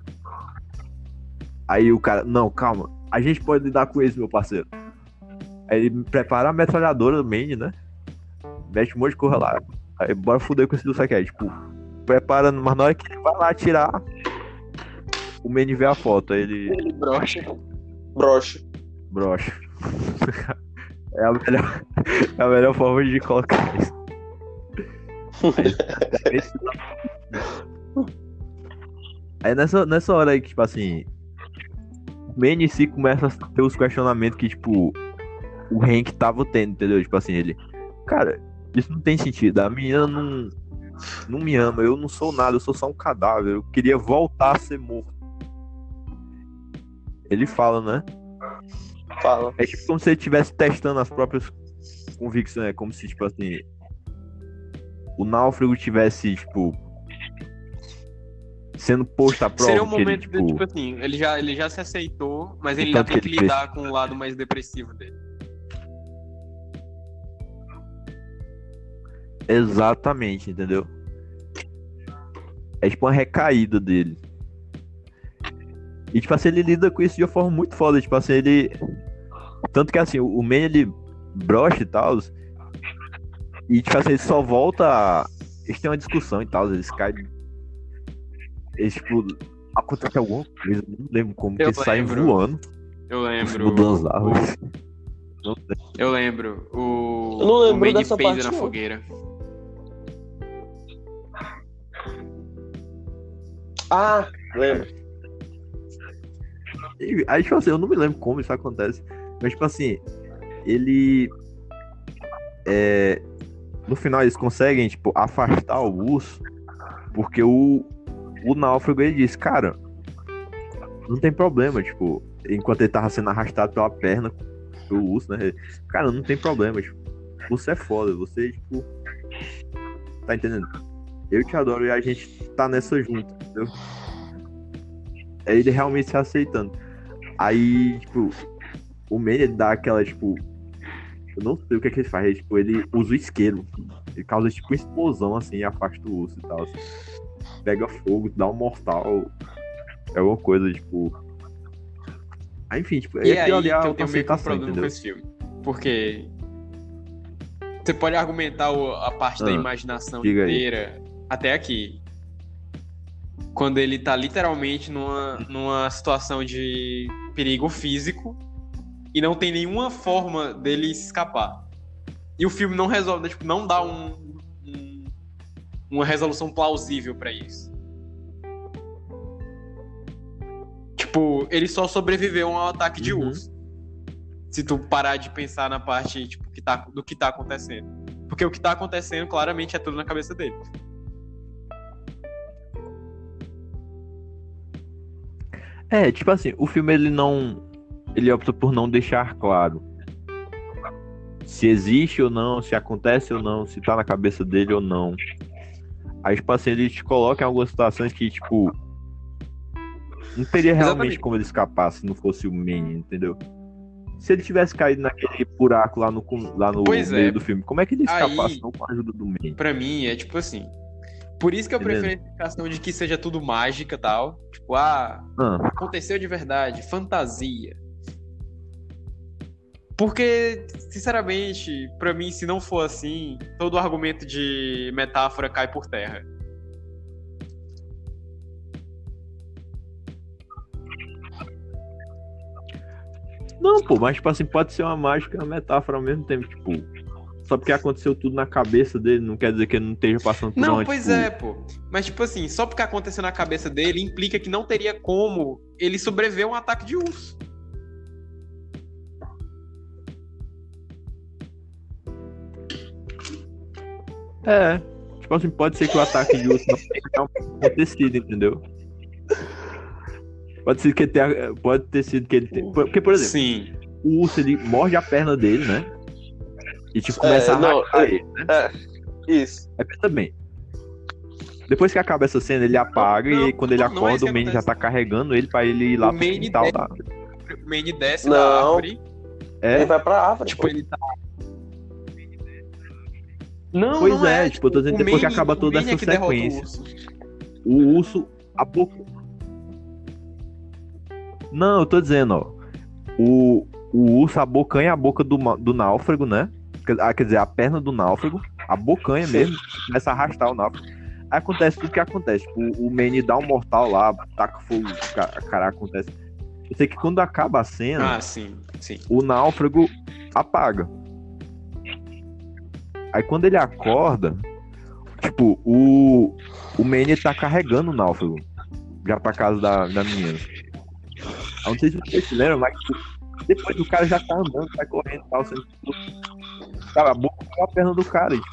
Aí o cara, não, calma. A gente pode lidar com esse, meu parceiro. Aí ele prepara a metralhadora do Manny, né? Mete um monte de coisa lá. Aí bora fuder com esse do saque. Tipo, prepara, mas na hora que ele vai lá atirar, o Manny vê a foto. Aí ele Ele brocha. Broche. brocha. é, a melhor, é a melhor forma de colocar isso. Aí nessa, nessa hora aí que, tipo assim, o Manny se começa a ter os questionamentos que, tipo, o Hank tava tendo, entendeu? Tipo assim, ele, cara, isso não tem sentido. A menina não, não me ama, eu não sou nada, eu sou só um cadáver. Eu queria voltar a ser morto. Ele fala, né? Fala. É tipo como se ele estivesse testando as próprias convicções. É como se, tipo assim. O náufrago tivesse, tipo. Sendo posto à prova. Seria um que ele, momento tipo, de, tipo assim, ele já, ele já se aceitou, mas ele ainda tem que que lidar com o lado mais depressivo dele. Exatamente, entendeu? É tipo uma recaída dele. E tipo assim, ele lida com isso de uma forma muito foda. Tipo assim, ele. Tanto que assim, o Man ele brocha e tal. E tipo assim, ele só volta. a- Eles têm uma discussão e tal, eles caem. Eles tipo. Acontece alguma coisa, eu não lembro como, que eles saem voando. Eu lembro. Mudando as árvores. Eu lembro. O. Eu não lembro o dessa parte, na não. fogueira. Ah, lembro. Aí, tipo assim, eu não me lembro como isso acontece. Mas, tipo assim, ele. É, no final, eles conseguem, tipo, afastar o urso. Porque o, o náufrago ele disse, cara, não tem problema, tipo, enquanto ele tava sendo arrastado pela perna pelo urso, né? Cara, não tem problema, tipo, você é foda, você, tipo. Tá entendendo? Eu te adoro e a gente tá nessa junto, entendeu? É ele realmente se aceitando. Aí, tipo, o Man ele dá aquela, tipo. Eu não sei o que é que ele faz. Ele, tipo, ele usa o isqueiro. Ele causa, tipo, uma explosão assim e afasta o urso e tal. assim. Pega fogo, dá um mortal. É alguma coisa, tipo. Aí, enfim, tipo, E é aí ali que é eu tenho meio que um problema com entendeu? esse filme. Porque você pode argumentar a parte da Ah, imaginação diga aí. inteira até aqui. Quando ele tá literalmente numa, numa situação de perigo físico e não tem nenhuma forma dele se escapar. E o filme não resolve, tipo, não dá um, um- uma resolução plausível pra isso. Tipo, ele só sobreviveu a um ataque de Uhum. urso. Se tu parar de pensar na parte tipo, que tá, do que tá acontecendo. Porque o que tá acontecendo claramente é tudo na cabeça dele. É, tipo assim, o filme ele não. Ele opta por não deixar claro se existe ou não, se acontece ou não, se tá na cabeça dele ou não. Aí, tipo assim, ele te coloca em algumas situações que, tipo. Não teria realmente Exatamente. como ele escapar se não fosse o Manny, entendeu? Se ele tivesse caído naquele buraco lá no, lá no Pois meio é. do filme, como é que ele escapasse? Não com a ajuda do Manny. Pra mim, é tipo assim. Por isso que eu prefiro a explicação de que seja tudo mágica e tal. Tipo, ah, Ah, aconteceu de verdade, fantasia. Porque, sinceramente, pra mim, se não for assim, todo o argumento de metáfora cai por terra. Não, pô, mas tipo assim, pode ser uma mágica e uma metáfora ao mesmo tempo, tipo. Só porque aconteceu tudo na cabeça dele, não quer dizer que ele não esteja passando por Não, uma, pois tipo, é, pô. Mas, tipo assim, só porque aconteceu na cabeça dele implica que não teria como ele sobreviver a um ataque de urso. É. Tipo assim, pode ser que o ataque de urso não tenha acontecido, entendeu? Pode ser que tenha, pode ter sido que ele tenha, Porque, por exemplo, Sim. o urso ele morde a perna dele, né? E tipo, começa É, a não, arrastar é- ele, né? Isso. Aí pensa bem. Depois que acaba essa cena, ele apaga Não, e quando ele é acorda, o Manny já tá carregando ele pra ele ir lá O pro Manny quintal deve- da. O Manny desce Não. da árvore. É, Ele vai pra árvore. Tipo, pô. ele tá. Não, Pois não é, tipo, eu tô dizendo depois que acaba toda é essa o sequência. urso. o urso. A boca. Não, eu tô dizendo, ó. O, o urso abocanha a boca do, do náufrago, né? Quer- Ah, quer dizer, a perna do náufrago, a bocanha mesmo, começa a arrastar o náufrago. Aí acontece tudo que acontece. Tipo, o Manny dá um mortal lá, taca fogo, ca- cara, acontece. Eu sei que quando acaba a cena, Ah, sim, sim. o náufrago apaga. Aí quando ele acorda, tipo, o, o Manny tá carregando o náufrago já pra casa da, da menina. Eu não sei se vocês se lembram, mas tipo, depois o cara já tá andando, vai correndo e tal, sendo Cara, a boca com a perna do cara, tipo.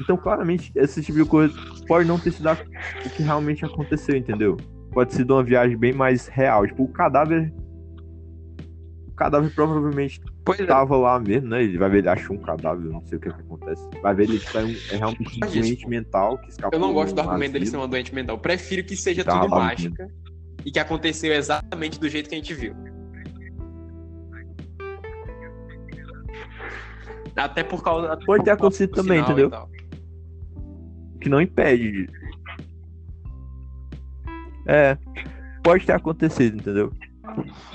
Então, claramente, esse tipo de coisa pode não ter sido o que realmente aconteceu, entendeu? Pode ser uma viagem bem mais real. Tipo, o cadáver. O cadáver provavelmente Pois é. tava lá mesmo, né? Ele vai ver, ele achou um cadáver, não sei o que, que acontece. Vai ver, ele é, um, é realmente um doente mental que escapou. Eu não gosto do argumento dele ser uma doente mental. Prefiro que seja Tá tudo lá mágica e que aconteceu exatamente do jeito que a gente viu. Até por causa. Pode ter acontecido do também, entendeu? que não impede. de- É, pode ter acontecido, entendeu?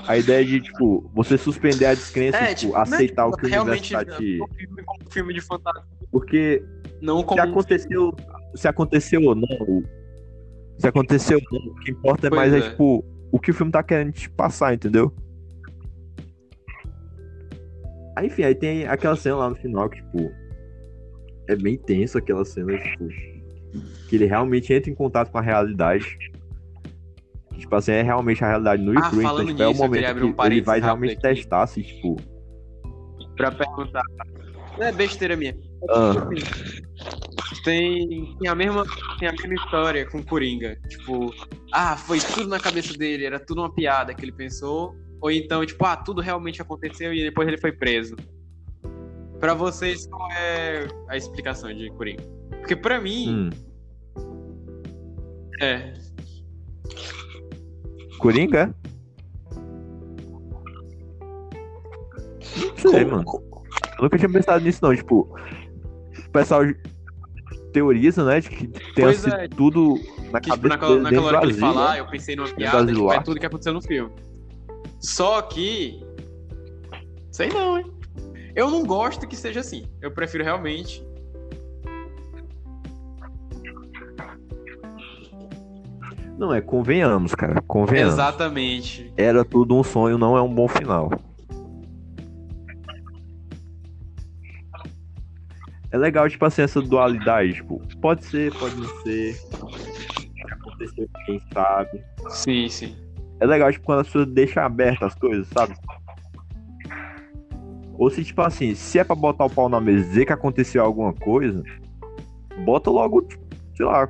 A ideia de, tipo, você suspender a descrença, É, tipo, tipo, né, aceitar o que o universo tá te... um filme de fantasia. Porque Não se como. um aconteceu, se aconteceu ou não, se aconteceu ou não, o que importa é Pois mais, é, é. tipo, o que o filme tá querendo te passar, entendeu? Aí, enfim, aí tem aquela cena lá no final que, tipo, é bem tenso aquela cena, tipo, que ele realmente entra em contato com a realidade. Tipo assim, é realmente a realidade no Ah, então, tipo, é o momento abrir que um ele vai realmente aqui. testar se, tipo, Pra perguntar. Não é besteira minha. ah, Tem, tem, a mesma, tem a mesma história com Coringa. Tipo, ah, foi tudo na cabeça dele, era tudo uma piada que ele pensou. Ou então, tipo, ah, tudo realmente aconteceu e depois ele foi preso. Pra vocês, qual é a explicação de Coringa? Porque pra mim, hum, é. Coringa? Não sei, mano. Eu nunca tinha pensado nisso, não. Tipo, o pessoal teoriza, né? De que Pois sido é. tudo na Que, tipo, cabeça naquela, dele naquela dentro hora que ele asilo, fala, né? eu pensei numa piada, tipo, é tudo que aconteceu no filme. Só que. Sei não, hein? Eu não gosto que seja assim. Eu prefiro realmente. Não, é, convenhamos, cara. Convenhamos. Exatamente. Era tudo um sonho, não é um bom final. É legal, tipo assim, essa dualidade, tipo, pode ser, pode não ser. Aconteceu, quem sabe. Sim, sim. É legal, tipo, quando as pessoas deixam abertas as coisas, sabe? Ou se, tipo assim, se é pra botar o pau na mesa e dizer que aconteceu alguma coisa, bota logo, tipo, sei lá,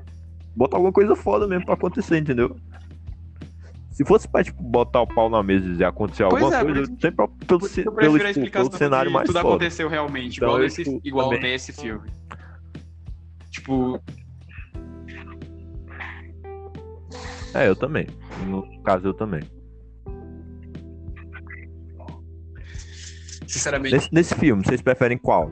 bota alguma coisa foda mesmo pra acontecer, entendeu? Se fosse pra, tipo, botar o pau na mesa e dizer acontecer Pois alguma é, coisa, isso- sempre pelo, ce- que eu pelo, tipo, pelo cenário mais tudo foda. aconteceu realmente, Então, igual, eu, nesse, tipo, igual também- nesse filme. Tipo, É, eu também. No caso, eu também. sinceramente, Nesse, nesse filme, vocês preferem qual?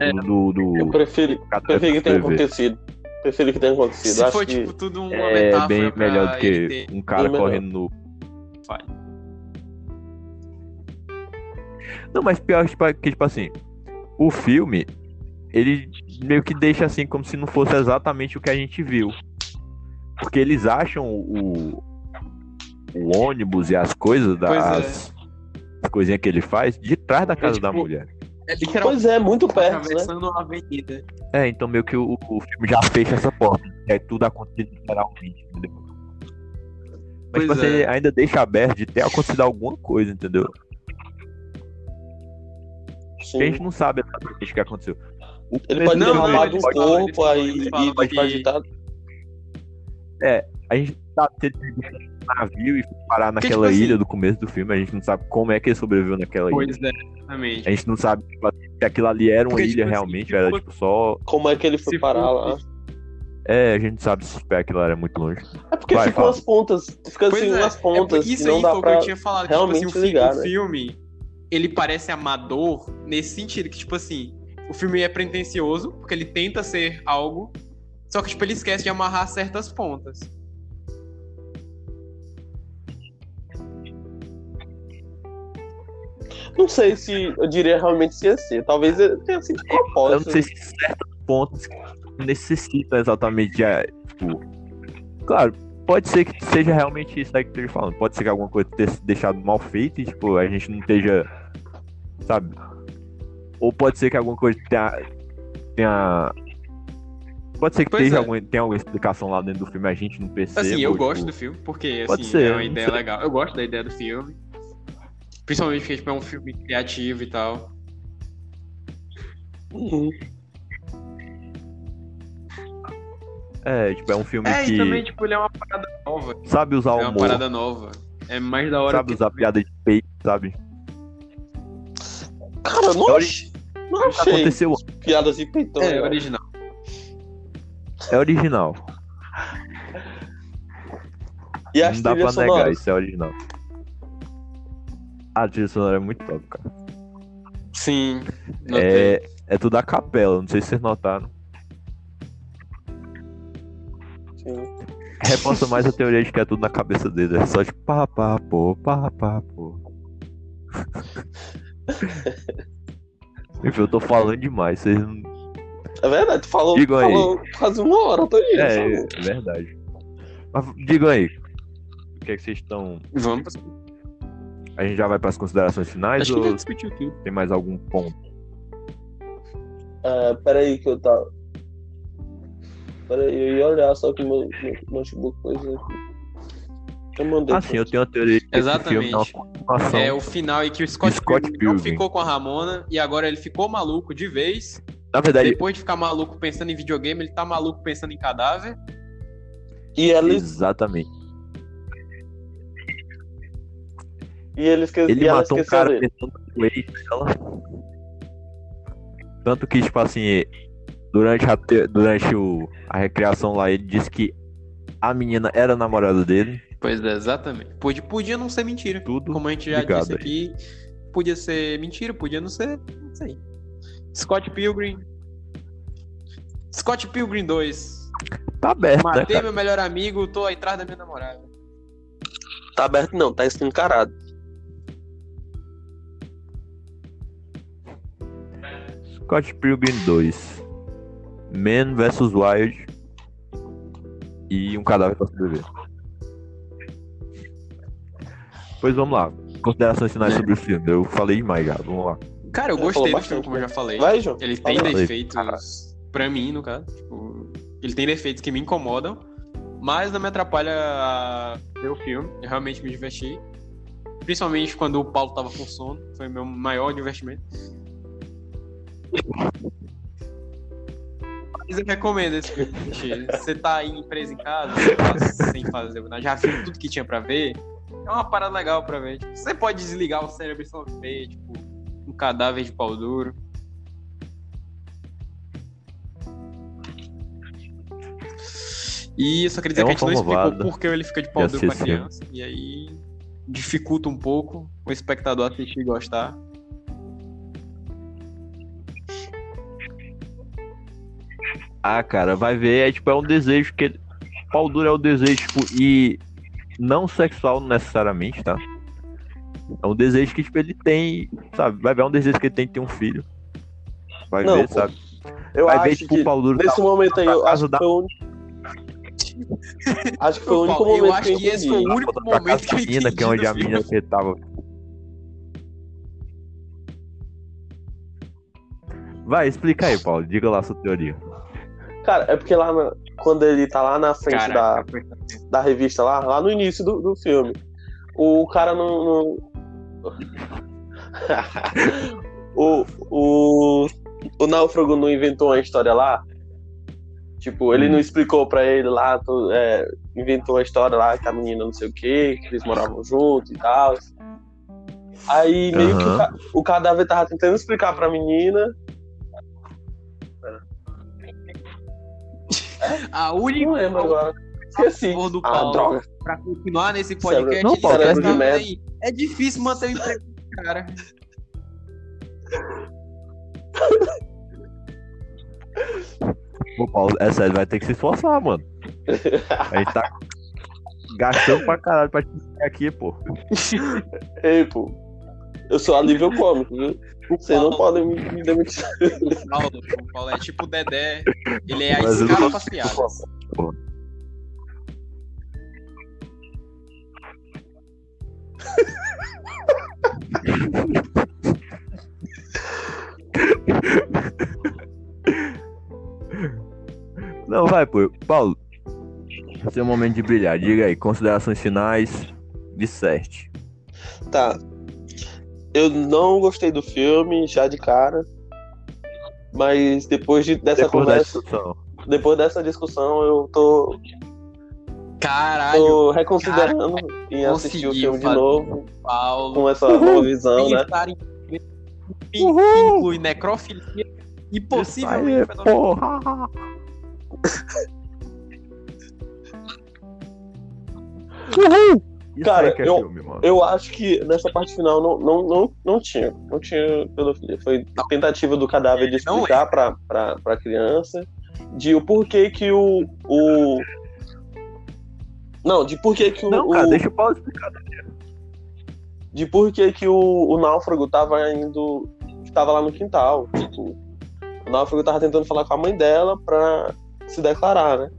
É. Do, do, Eu prefiro, prefiro que tenha acontecido. Prefiro que tenha acontecido. se Acho for, que tipo, tudo uma É bem melhor do que um cara Bem melhor. correndo no. Não, mas pior tipo, que, tipo assim, o filme, ele meio que deixa assim como se não fosse exatamente o que a gente viu. Porque eles acham o, o ônibus e as coisas, das as coisinhas que ele faz, de trás da casa da tipo, mulher. É literalmente Pois é, muito perto, né? atravessando a avenida. É, então meio que o, o filme já fecha essa porta. É tudo acontecido literalmente, entendeu? Mas Pois assim, é. ainda deixa aberto de ter acontecido alguma coisa, entendeu? Sim. A gente não sabe exatamente o que aconteceu. O Ele pode Não, eles um corpo aí e pode que- pode estar. a gente sabe se ele navio e foi parar Porque, naquela tipo assim- ilha do começo do filme, a gente não sabe como é que ele sobreviveu naquela ilha. Pois é, exatamente. A gente não sabe tipo, assim, se aquilo ali era uma Porque, ilha tipo assim, realmente, se era tipo só. Como é que ele foi Se parar lá? É, a gente sabe se tipo, aquilo era muito longe. É porque Vai, ficam fala. as pontas. Fica Pois assim, é, umas é pontas por isso aí dá foi o que eu tinha falado. que, Tipo assim, realmente o, fi- ligar, o né? filme, ele parece amador nesse sentido, que, tipo assim, o filme é pretencioso, porque ele tenta ser algo, só que, tipo, ele esquece de amarrar certas pontas. Não sei se eu diria realmente se ia ser. Talvez tenha sido de Eu propósito. não sei se certos pontos necessitam exatamente de. Tipo. Claro, pode ser que seja realmente isso aí que eu esteja falando. Pode ser que alguma coisa tenha sido deixado mal feita e, tipo, a gente não esteja. Sabe? Ou pode ser que alguma coisa tenha. tenha pode ser que Pois esteja é. alguma, tenha alguma explicação lá dentro do filme a gente não perceba. Assim, eu ou, gosto tipo, do filme, porque, pode assim, ser, é uma ideia sei. legal. Eu gosto da ideia do filme. Principalmente porque, tipo, é um filme criativo e tal. Uhum. É, tipo, é um filme É, que e também, tipo, ele é uma parada nova. sabe usar É o uma humor, parada nova. É mais da hora sabe que... usar piada de peito, sabe? Cara, não, É ach... não achei Aconteceu, piadas de peitão. É, né? original. é original. E as não dá pra negar, sonoras. isso é original. A trilha sonora é muito top, cara. Sim. notei. É, é tudo a capela, não sei se vocês notaram. Sim. Reforça mais a teoria de que é tudo na cabeça dele. É só tipo pá, pá, pô, pá, pá, pô. Enfim, eu tô falando demais, vocês não. É verdade, tu falou, aí. falou quase uma hora, Toninho. É, é verdade. Mas digam aí. O que é que vocês estão. Vamos. A gente já vai pras considerações finais Acho que ou já discutiu tudo. tem mais algum ponto? É, peraí que eu tava. Peraí, eu ia olhar só que meu, meu notebook coisa aqui. Eu mandei. Ah, sim, eu tenho uma teoria de que esse filme é Exatamente. É o final em que o Scott, Scott Pilgrim não Pilgrim. ficou com a Ramona e agora ele ficou maluco de vez. Na verdade, Depois de ficar maluco pensando em videogame, ele tá maluco pensando em cadáver. E eles, exatamente. E ele esque... Ele e ela matou um esqueceu cara dele. pensando no ex dela. Tanto que, tipo assim, durante, a, te- durante o, a recreação lá, ele disse que a menina era namorada dele. Pois é, exatamente. Podia, podia não ser mentira. Tudo Como a gente já ligado disse aqui, podia ser mentira, podia não ser. Não sei. Scott Pilgrim. Scott Pilgrim 2. Tá aberto, né, Matei cara? meu melhor amigo, tô atrás da minha namorada. Tá aberto não, tá escancarado. Scott Pilgrim 2. Man vs Wild. E um cadáver pra sobreviver. Pois vamos lá. Considerações finais sobre o filme. Eu falei demais já. Vamos lá. Cara, eu Já gostei do bastante, filme, como eu né? já falei. Vai, João. Ele tem Fala. defeitos, pra mim, no caso. Tipo, ele tem defeitos que me incomodam, mas não me atrapalha a ver o filme. Eu realmente me diverti. Principalmente quando o Paulo tava com sono. Foi meu maior divertimento. Mas eu recomendo esse filme. Você tá aí preso em casa, tá sem fazer nada, já viu tudo que tinha pra ver. É uma parada legal pra ver. Tipo, você pode desligar o cérebro e só ver, tipo, um cadáver de pau duro. E eu só queria dizer É que a gente não explicou por que ele fica de pau duro pra criança. E aí dificulta um pouco o espectador assistir e gostar. Ah, cara, vai ver, é tipo, é um desejo que. Pau duro é o desejo, tipo, e não sexual necessariamente, tá? É um desejo que, tipo, ele tem, sabe? Vai ver, é um desejo que ele tem de ter um filho. Vai Não, ver, pô. sabe? Eu vai acho ver, tipo, que o pau duro nesse tá- momento aí, eu acho casa que foi o único. Acho que foi o único Paulo, eu momento acho que eu que esse foi o único pra momento que eu da que é onde a menina que tava. Vai, explica aí, Paulo. Diga lá a sua teoria. Cara, é porque lá na- quando ele tá lá na frente Caraca, da, da revista, lá, lá no início do, do filme, o cara não. não- o, o, o náufrago não inventou uma história lá? Tipo, ele Hum. não explicou pra ele lá, tu- é, inventou uma história lá que a menina não sei o que, que eles moravam juntos e tal. Aí meio que o, o cadáver tava tentando explicar pra menina. A única Não lembro agora. Esqueci. favor do Ah, Paulo droga. pra continuar nesse podcast. Não, ele Paulo, está cérebro de merda. aí. É difícil manter o emprego do cara. Pô, Paulo, é sério, vai ter que se esforçar, mano. A gente tá gastando pra caralho pra te aqui, pô. Ei, pô. Eu sou alívio cômico, viu? Vocês não podem me, me demitir. O Paulo, o Paulo é tipo o Dedé. Ele é a Mas escala não- pras piadas. Não, vai, pô. Paulo, seu momento de brilhar. Diga aí, considerações finais. Disserte. Tá. Eu não gostei do filme, já de cara. Mas depois de, dessa Depois da conversa, discussão. depois dessa discussão, eu tô, Caralho, tô reconsiderando em assistir o filme de novo, Paulo. com essa nova visão, né? Em que inclui necrofilia e possivelmente aí, fenômeno. Isso Cara, é eu- filme, mano. Eu acho que nessa parte final não, não, não, não tinha. Não tinha pedofilia. Foi tentativa do cadáver de é. explicar pra, pra, pra criança de o porquê que o. o... Não, de porquê que o. Não, o- cara, deixa o Paulo explicar. De porquê que o, o náufrago tava indo. Tava lá no quintal. Tipo, o náufrago tava tentando falar com a mãe dela pra se declarar, né?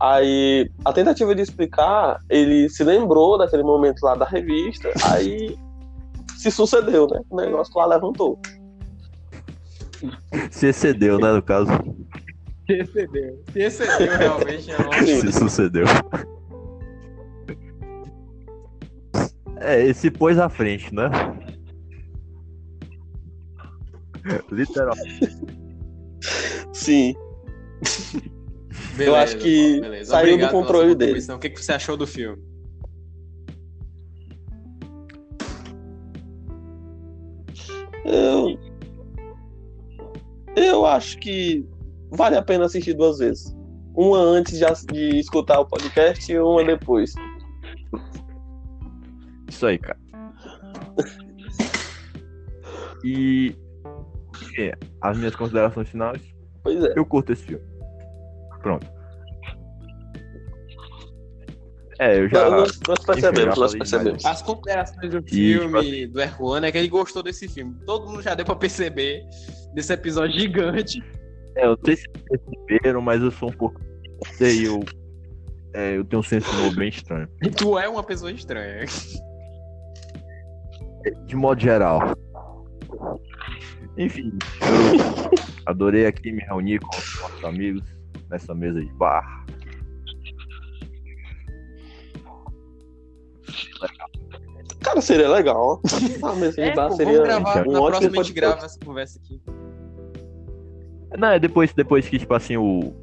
Aí, a tentativa de explicar, ele se lembrou daquele momento lá da revista, aí se sucedeu, né? O negócio lá levantou. Se excedeu, né, no caso. Se excedeu. Se excedeu, realmente. É. Se sucedeu. É, ele se pôs à frente, né? Literalmente. Sim. Beleza, acho que Paulo, saiu do Obrigado pela controle dele. O que, que você achou do filme? Eu. Eu acho que vale a pena assistir duas vezes. Uma antes de escutar o podcast e uma depois. Isso aí, cara. E. é, as minhas considerações finais. Pois é. Eu curto esse filme. Pronto. É, eu já. Nós, nós percebemos, nós percebemos. As considerações do E, filme do Erwan é que ele gostou desse filme. Todo mundo já deu pra perceber desse episódio gigante. É, eu sei se perceberam, mas eu sou um pouco. Sei, eu. É, eu tenho um senso de humor bem estranho. E tu é uma pessoa estranha. De modo geral. Enfim, eu adorei aqui me reunir com os nossos amigos nessa mesa de bar. Cara, seria legal. Ah, mesmo, É, pô, seria vamos gravar. um Na ótimo próxima a gente grava essa conversa aqui. Não, é depois, depois que, tipo assim, o,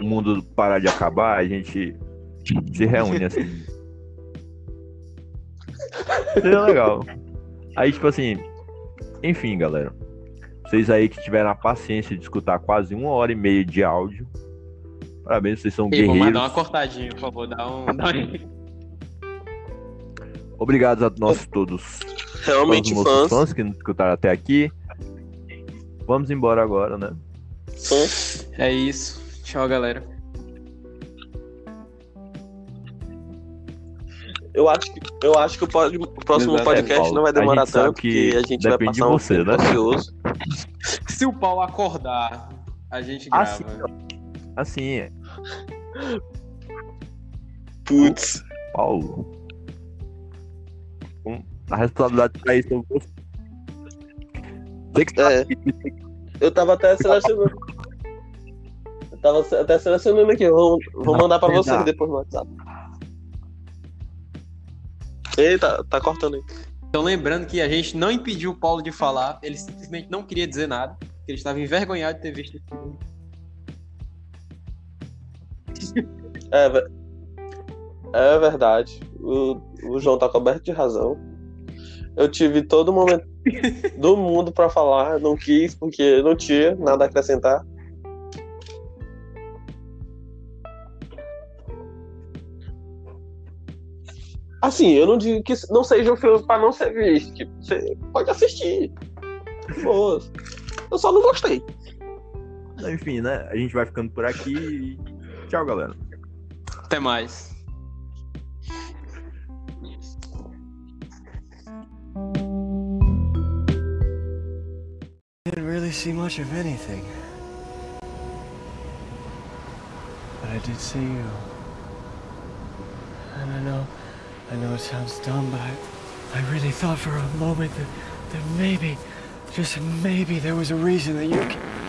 o mundo parar de acabar, a gente se reúne, assim. Seria legal. Aí, tipo assim, enfim, galera. Vocês aí que tiveram a paciência de escutar quase uma hora e meia de áudio. Parabéns, vocês são Ei, vou guerreiros. mandar uma cortadinha, por favor. Dá um. Dá um... Obrigado a nós todos. Realmente nossos fãs. fãs que nos escutaram até aqui. Vamos embora agora, né? É isso. Tchau, galera. Eu acho que, eu acho que o, próximo Exato. podcast Paulo, não vai demorar tanto, que porque a gente vai passar um você, tempo né? ocioso. Se o Paulo acordar, a gente Assim, grava. Assim, é. Putz. Paulo. Hum, A responsabilidade pra isso é você. Você que tá É. Eu tava até selecionando. Eu tava até selecionando aqui. eu Vou, vou mandar pra vocês Verdade. depois no WhatsApp. Eita, tá cortando aí. Então, lembrando que a gente não impediu o Paulo de falar, ele simplesmente não queria dizer nada, ele estava envergonhado de ter visto esse filme. É, é verdade. O, o João tá coberto de razão. Eu tive todo momento do mundo pra falar, não quis, porque não tinha nada a acrescentar. Assim, eu não digo que não seja um filme pra não ser visto. Tipo, você pode assistir. Boa. Eu só não gostei. Enfim, né? A gente vai ficando por aqui. e Tchau, galera. Até mais. didn't really see much of anything. But I did see you. And I know, I know it sounds dumb, but I, I really thought for a moment that, that maybe, just maybe there was a reason that you.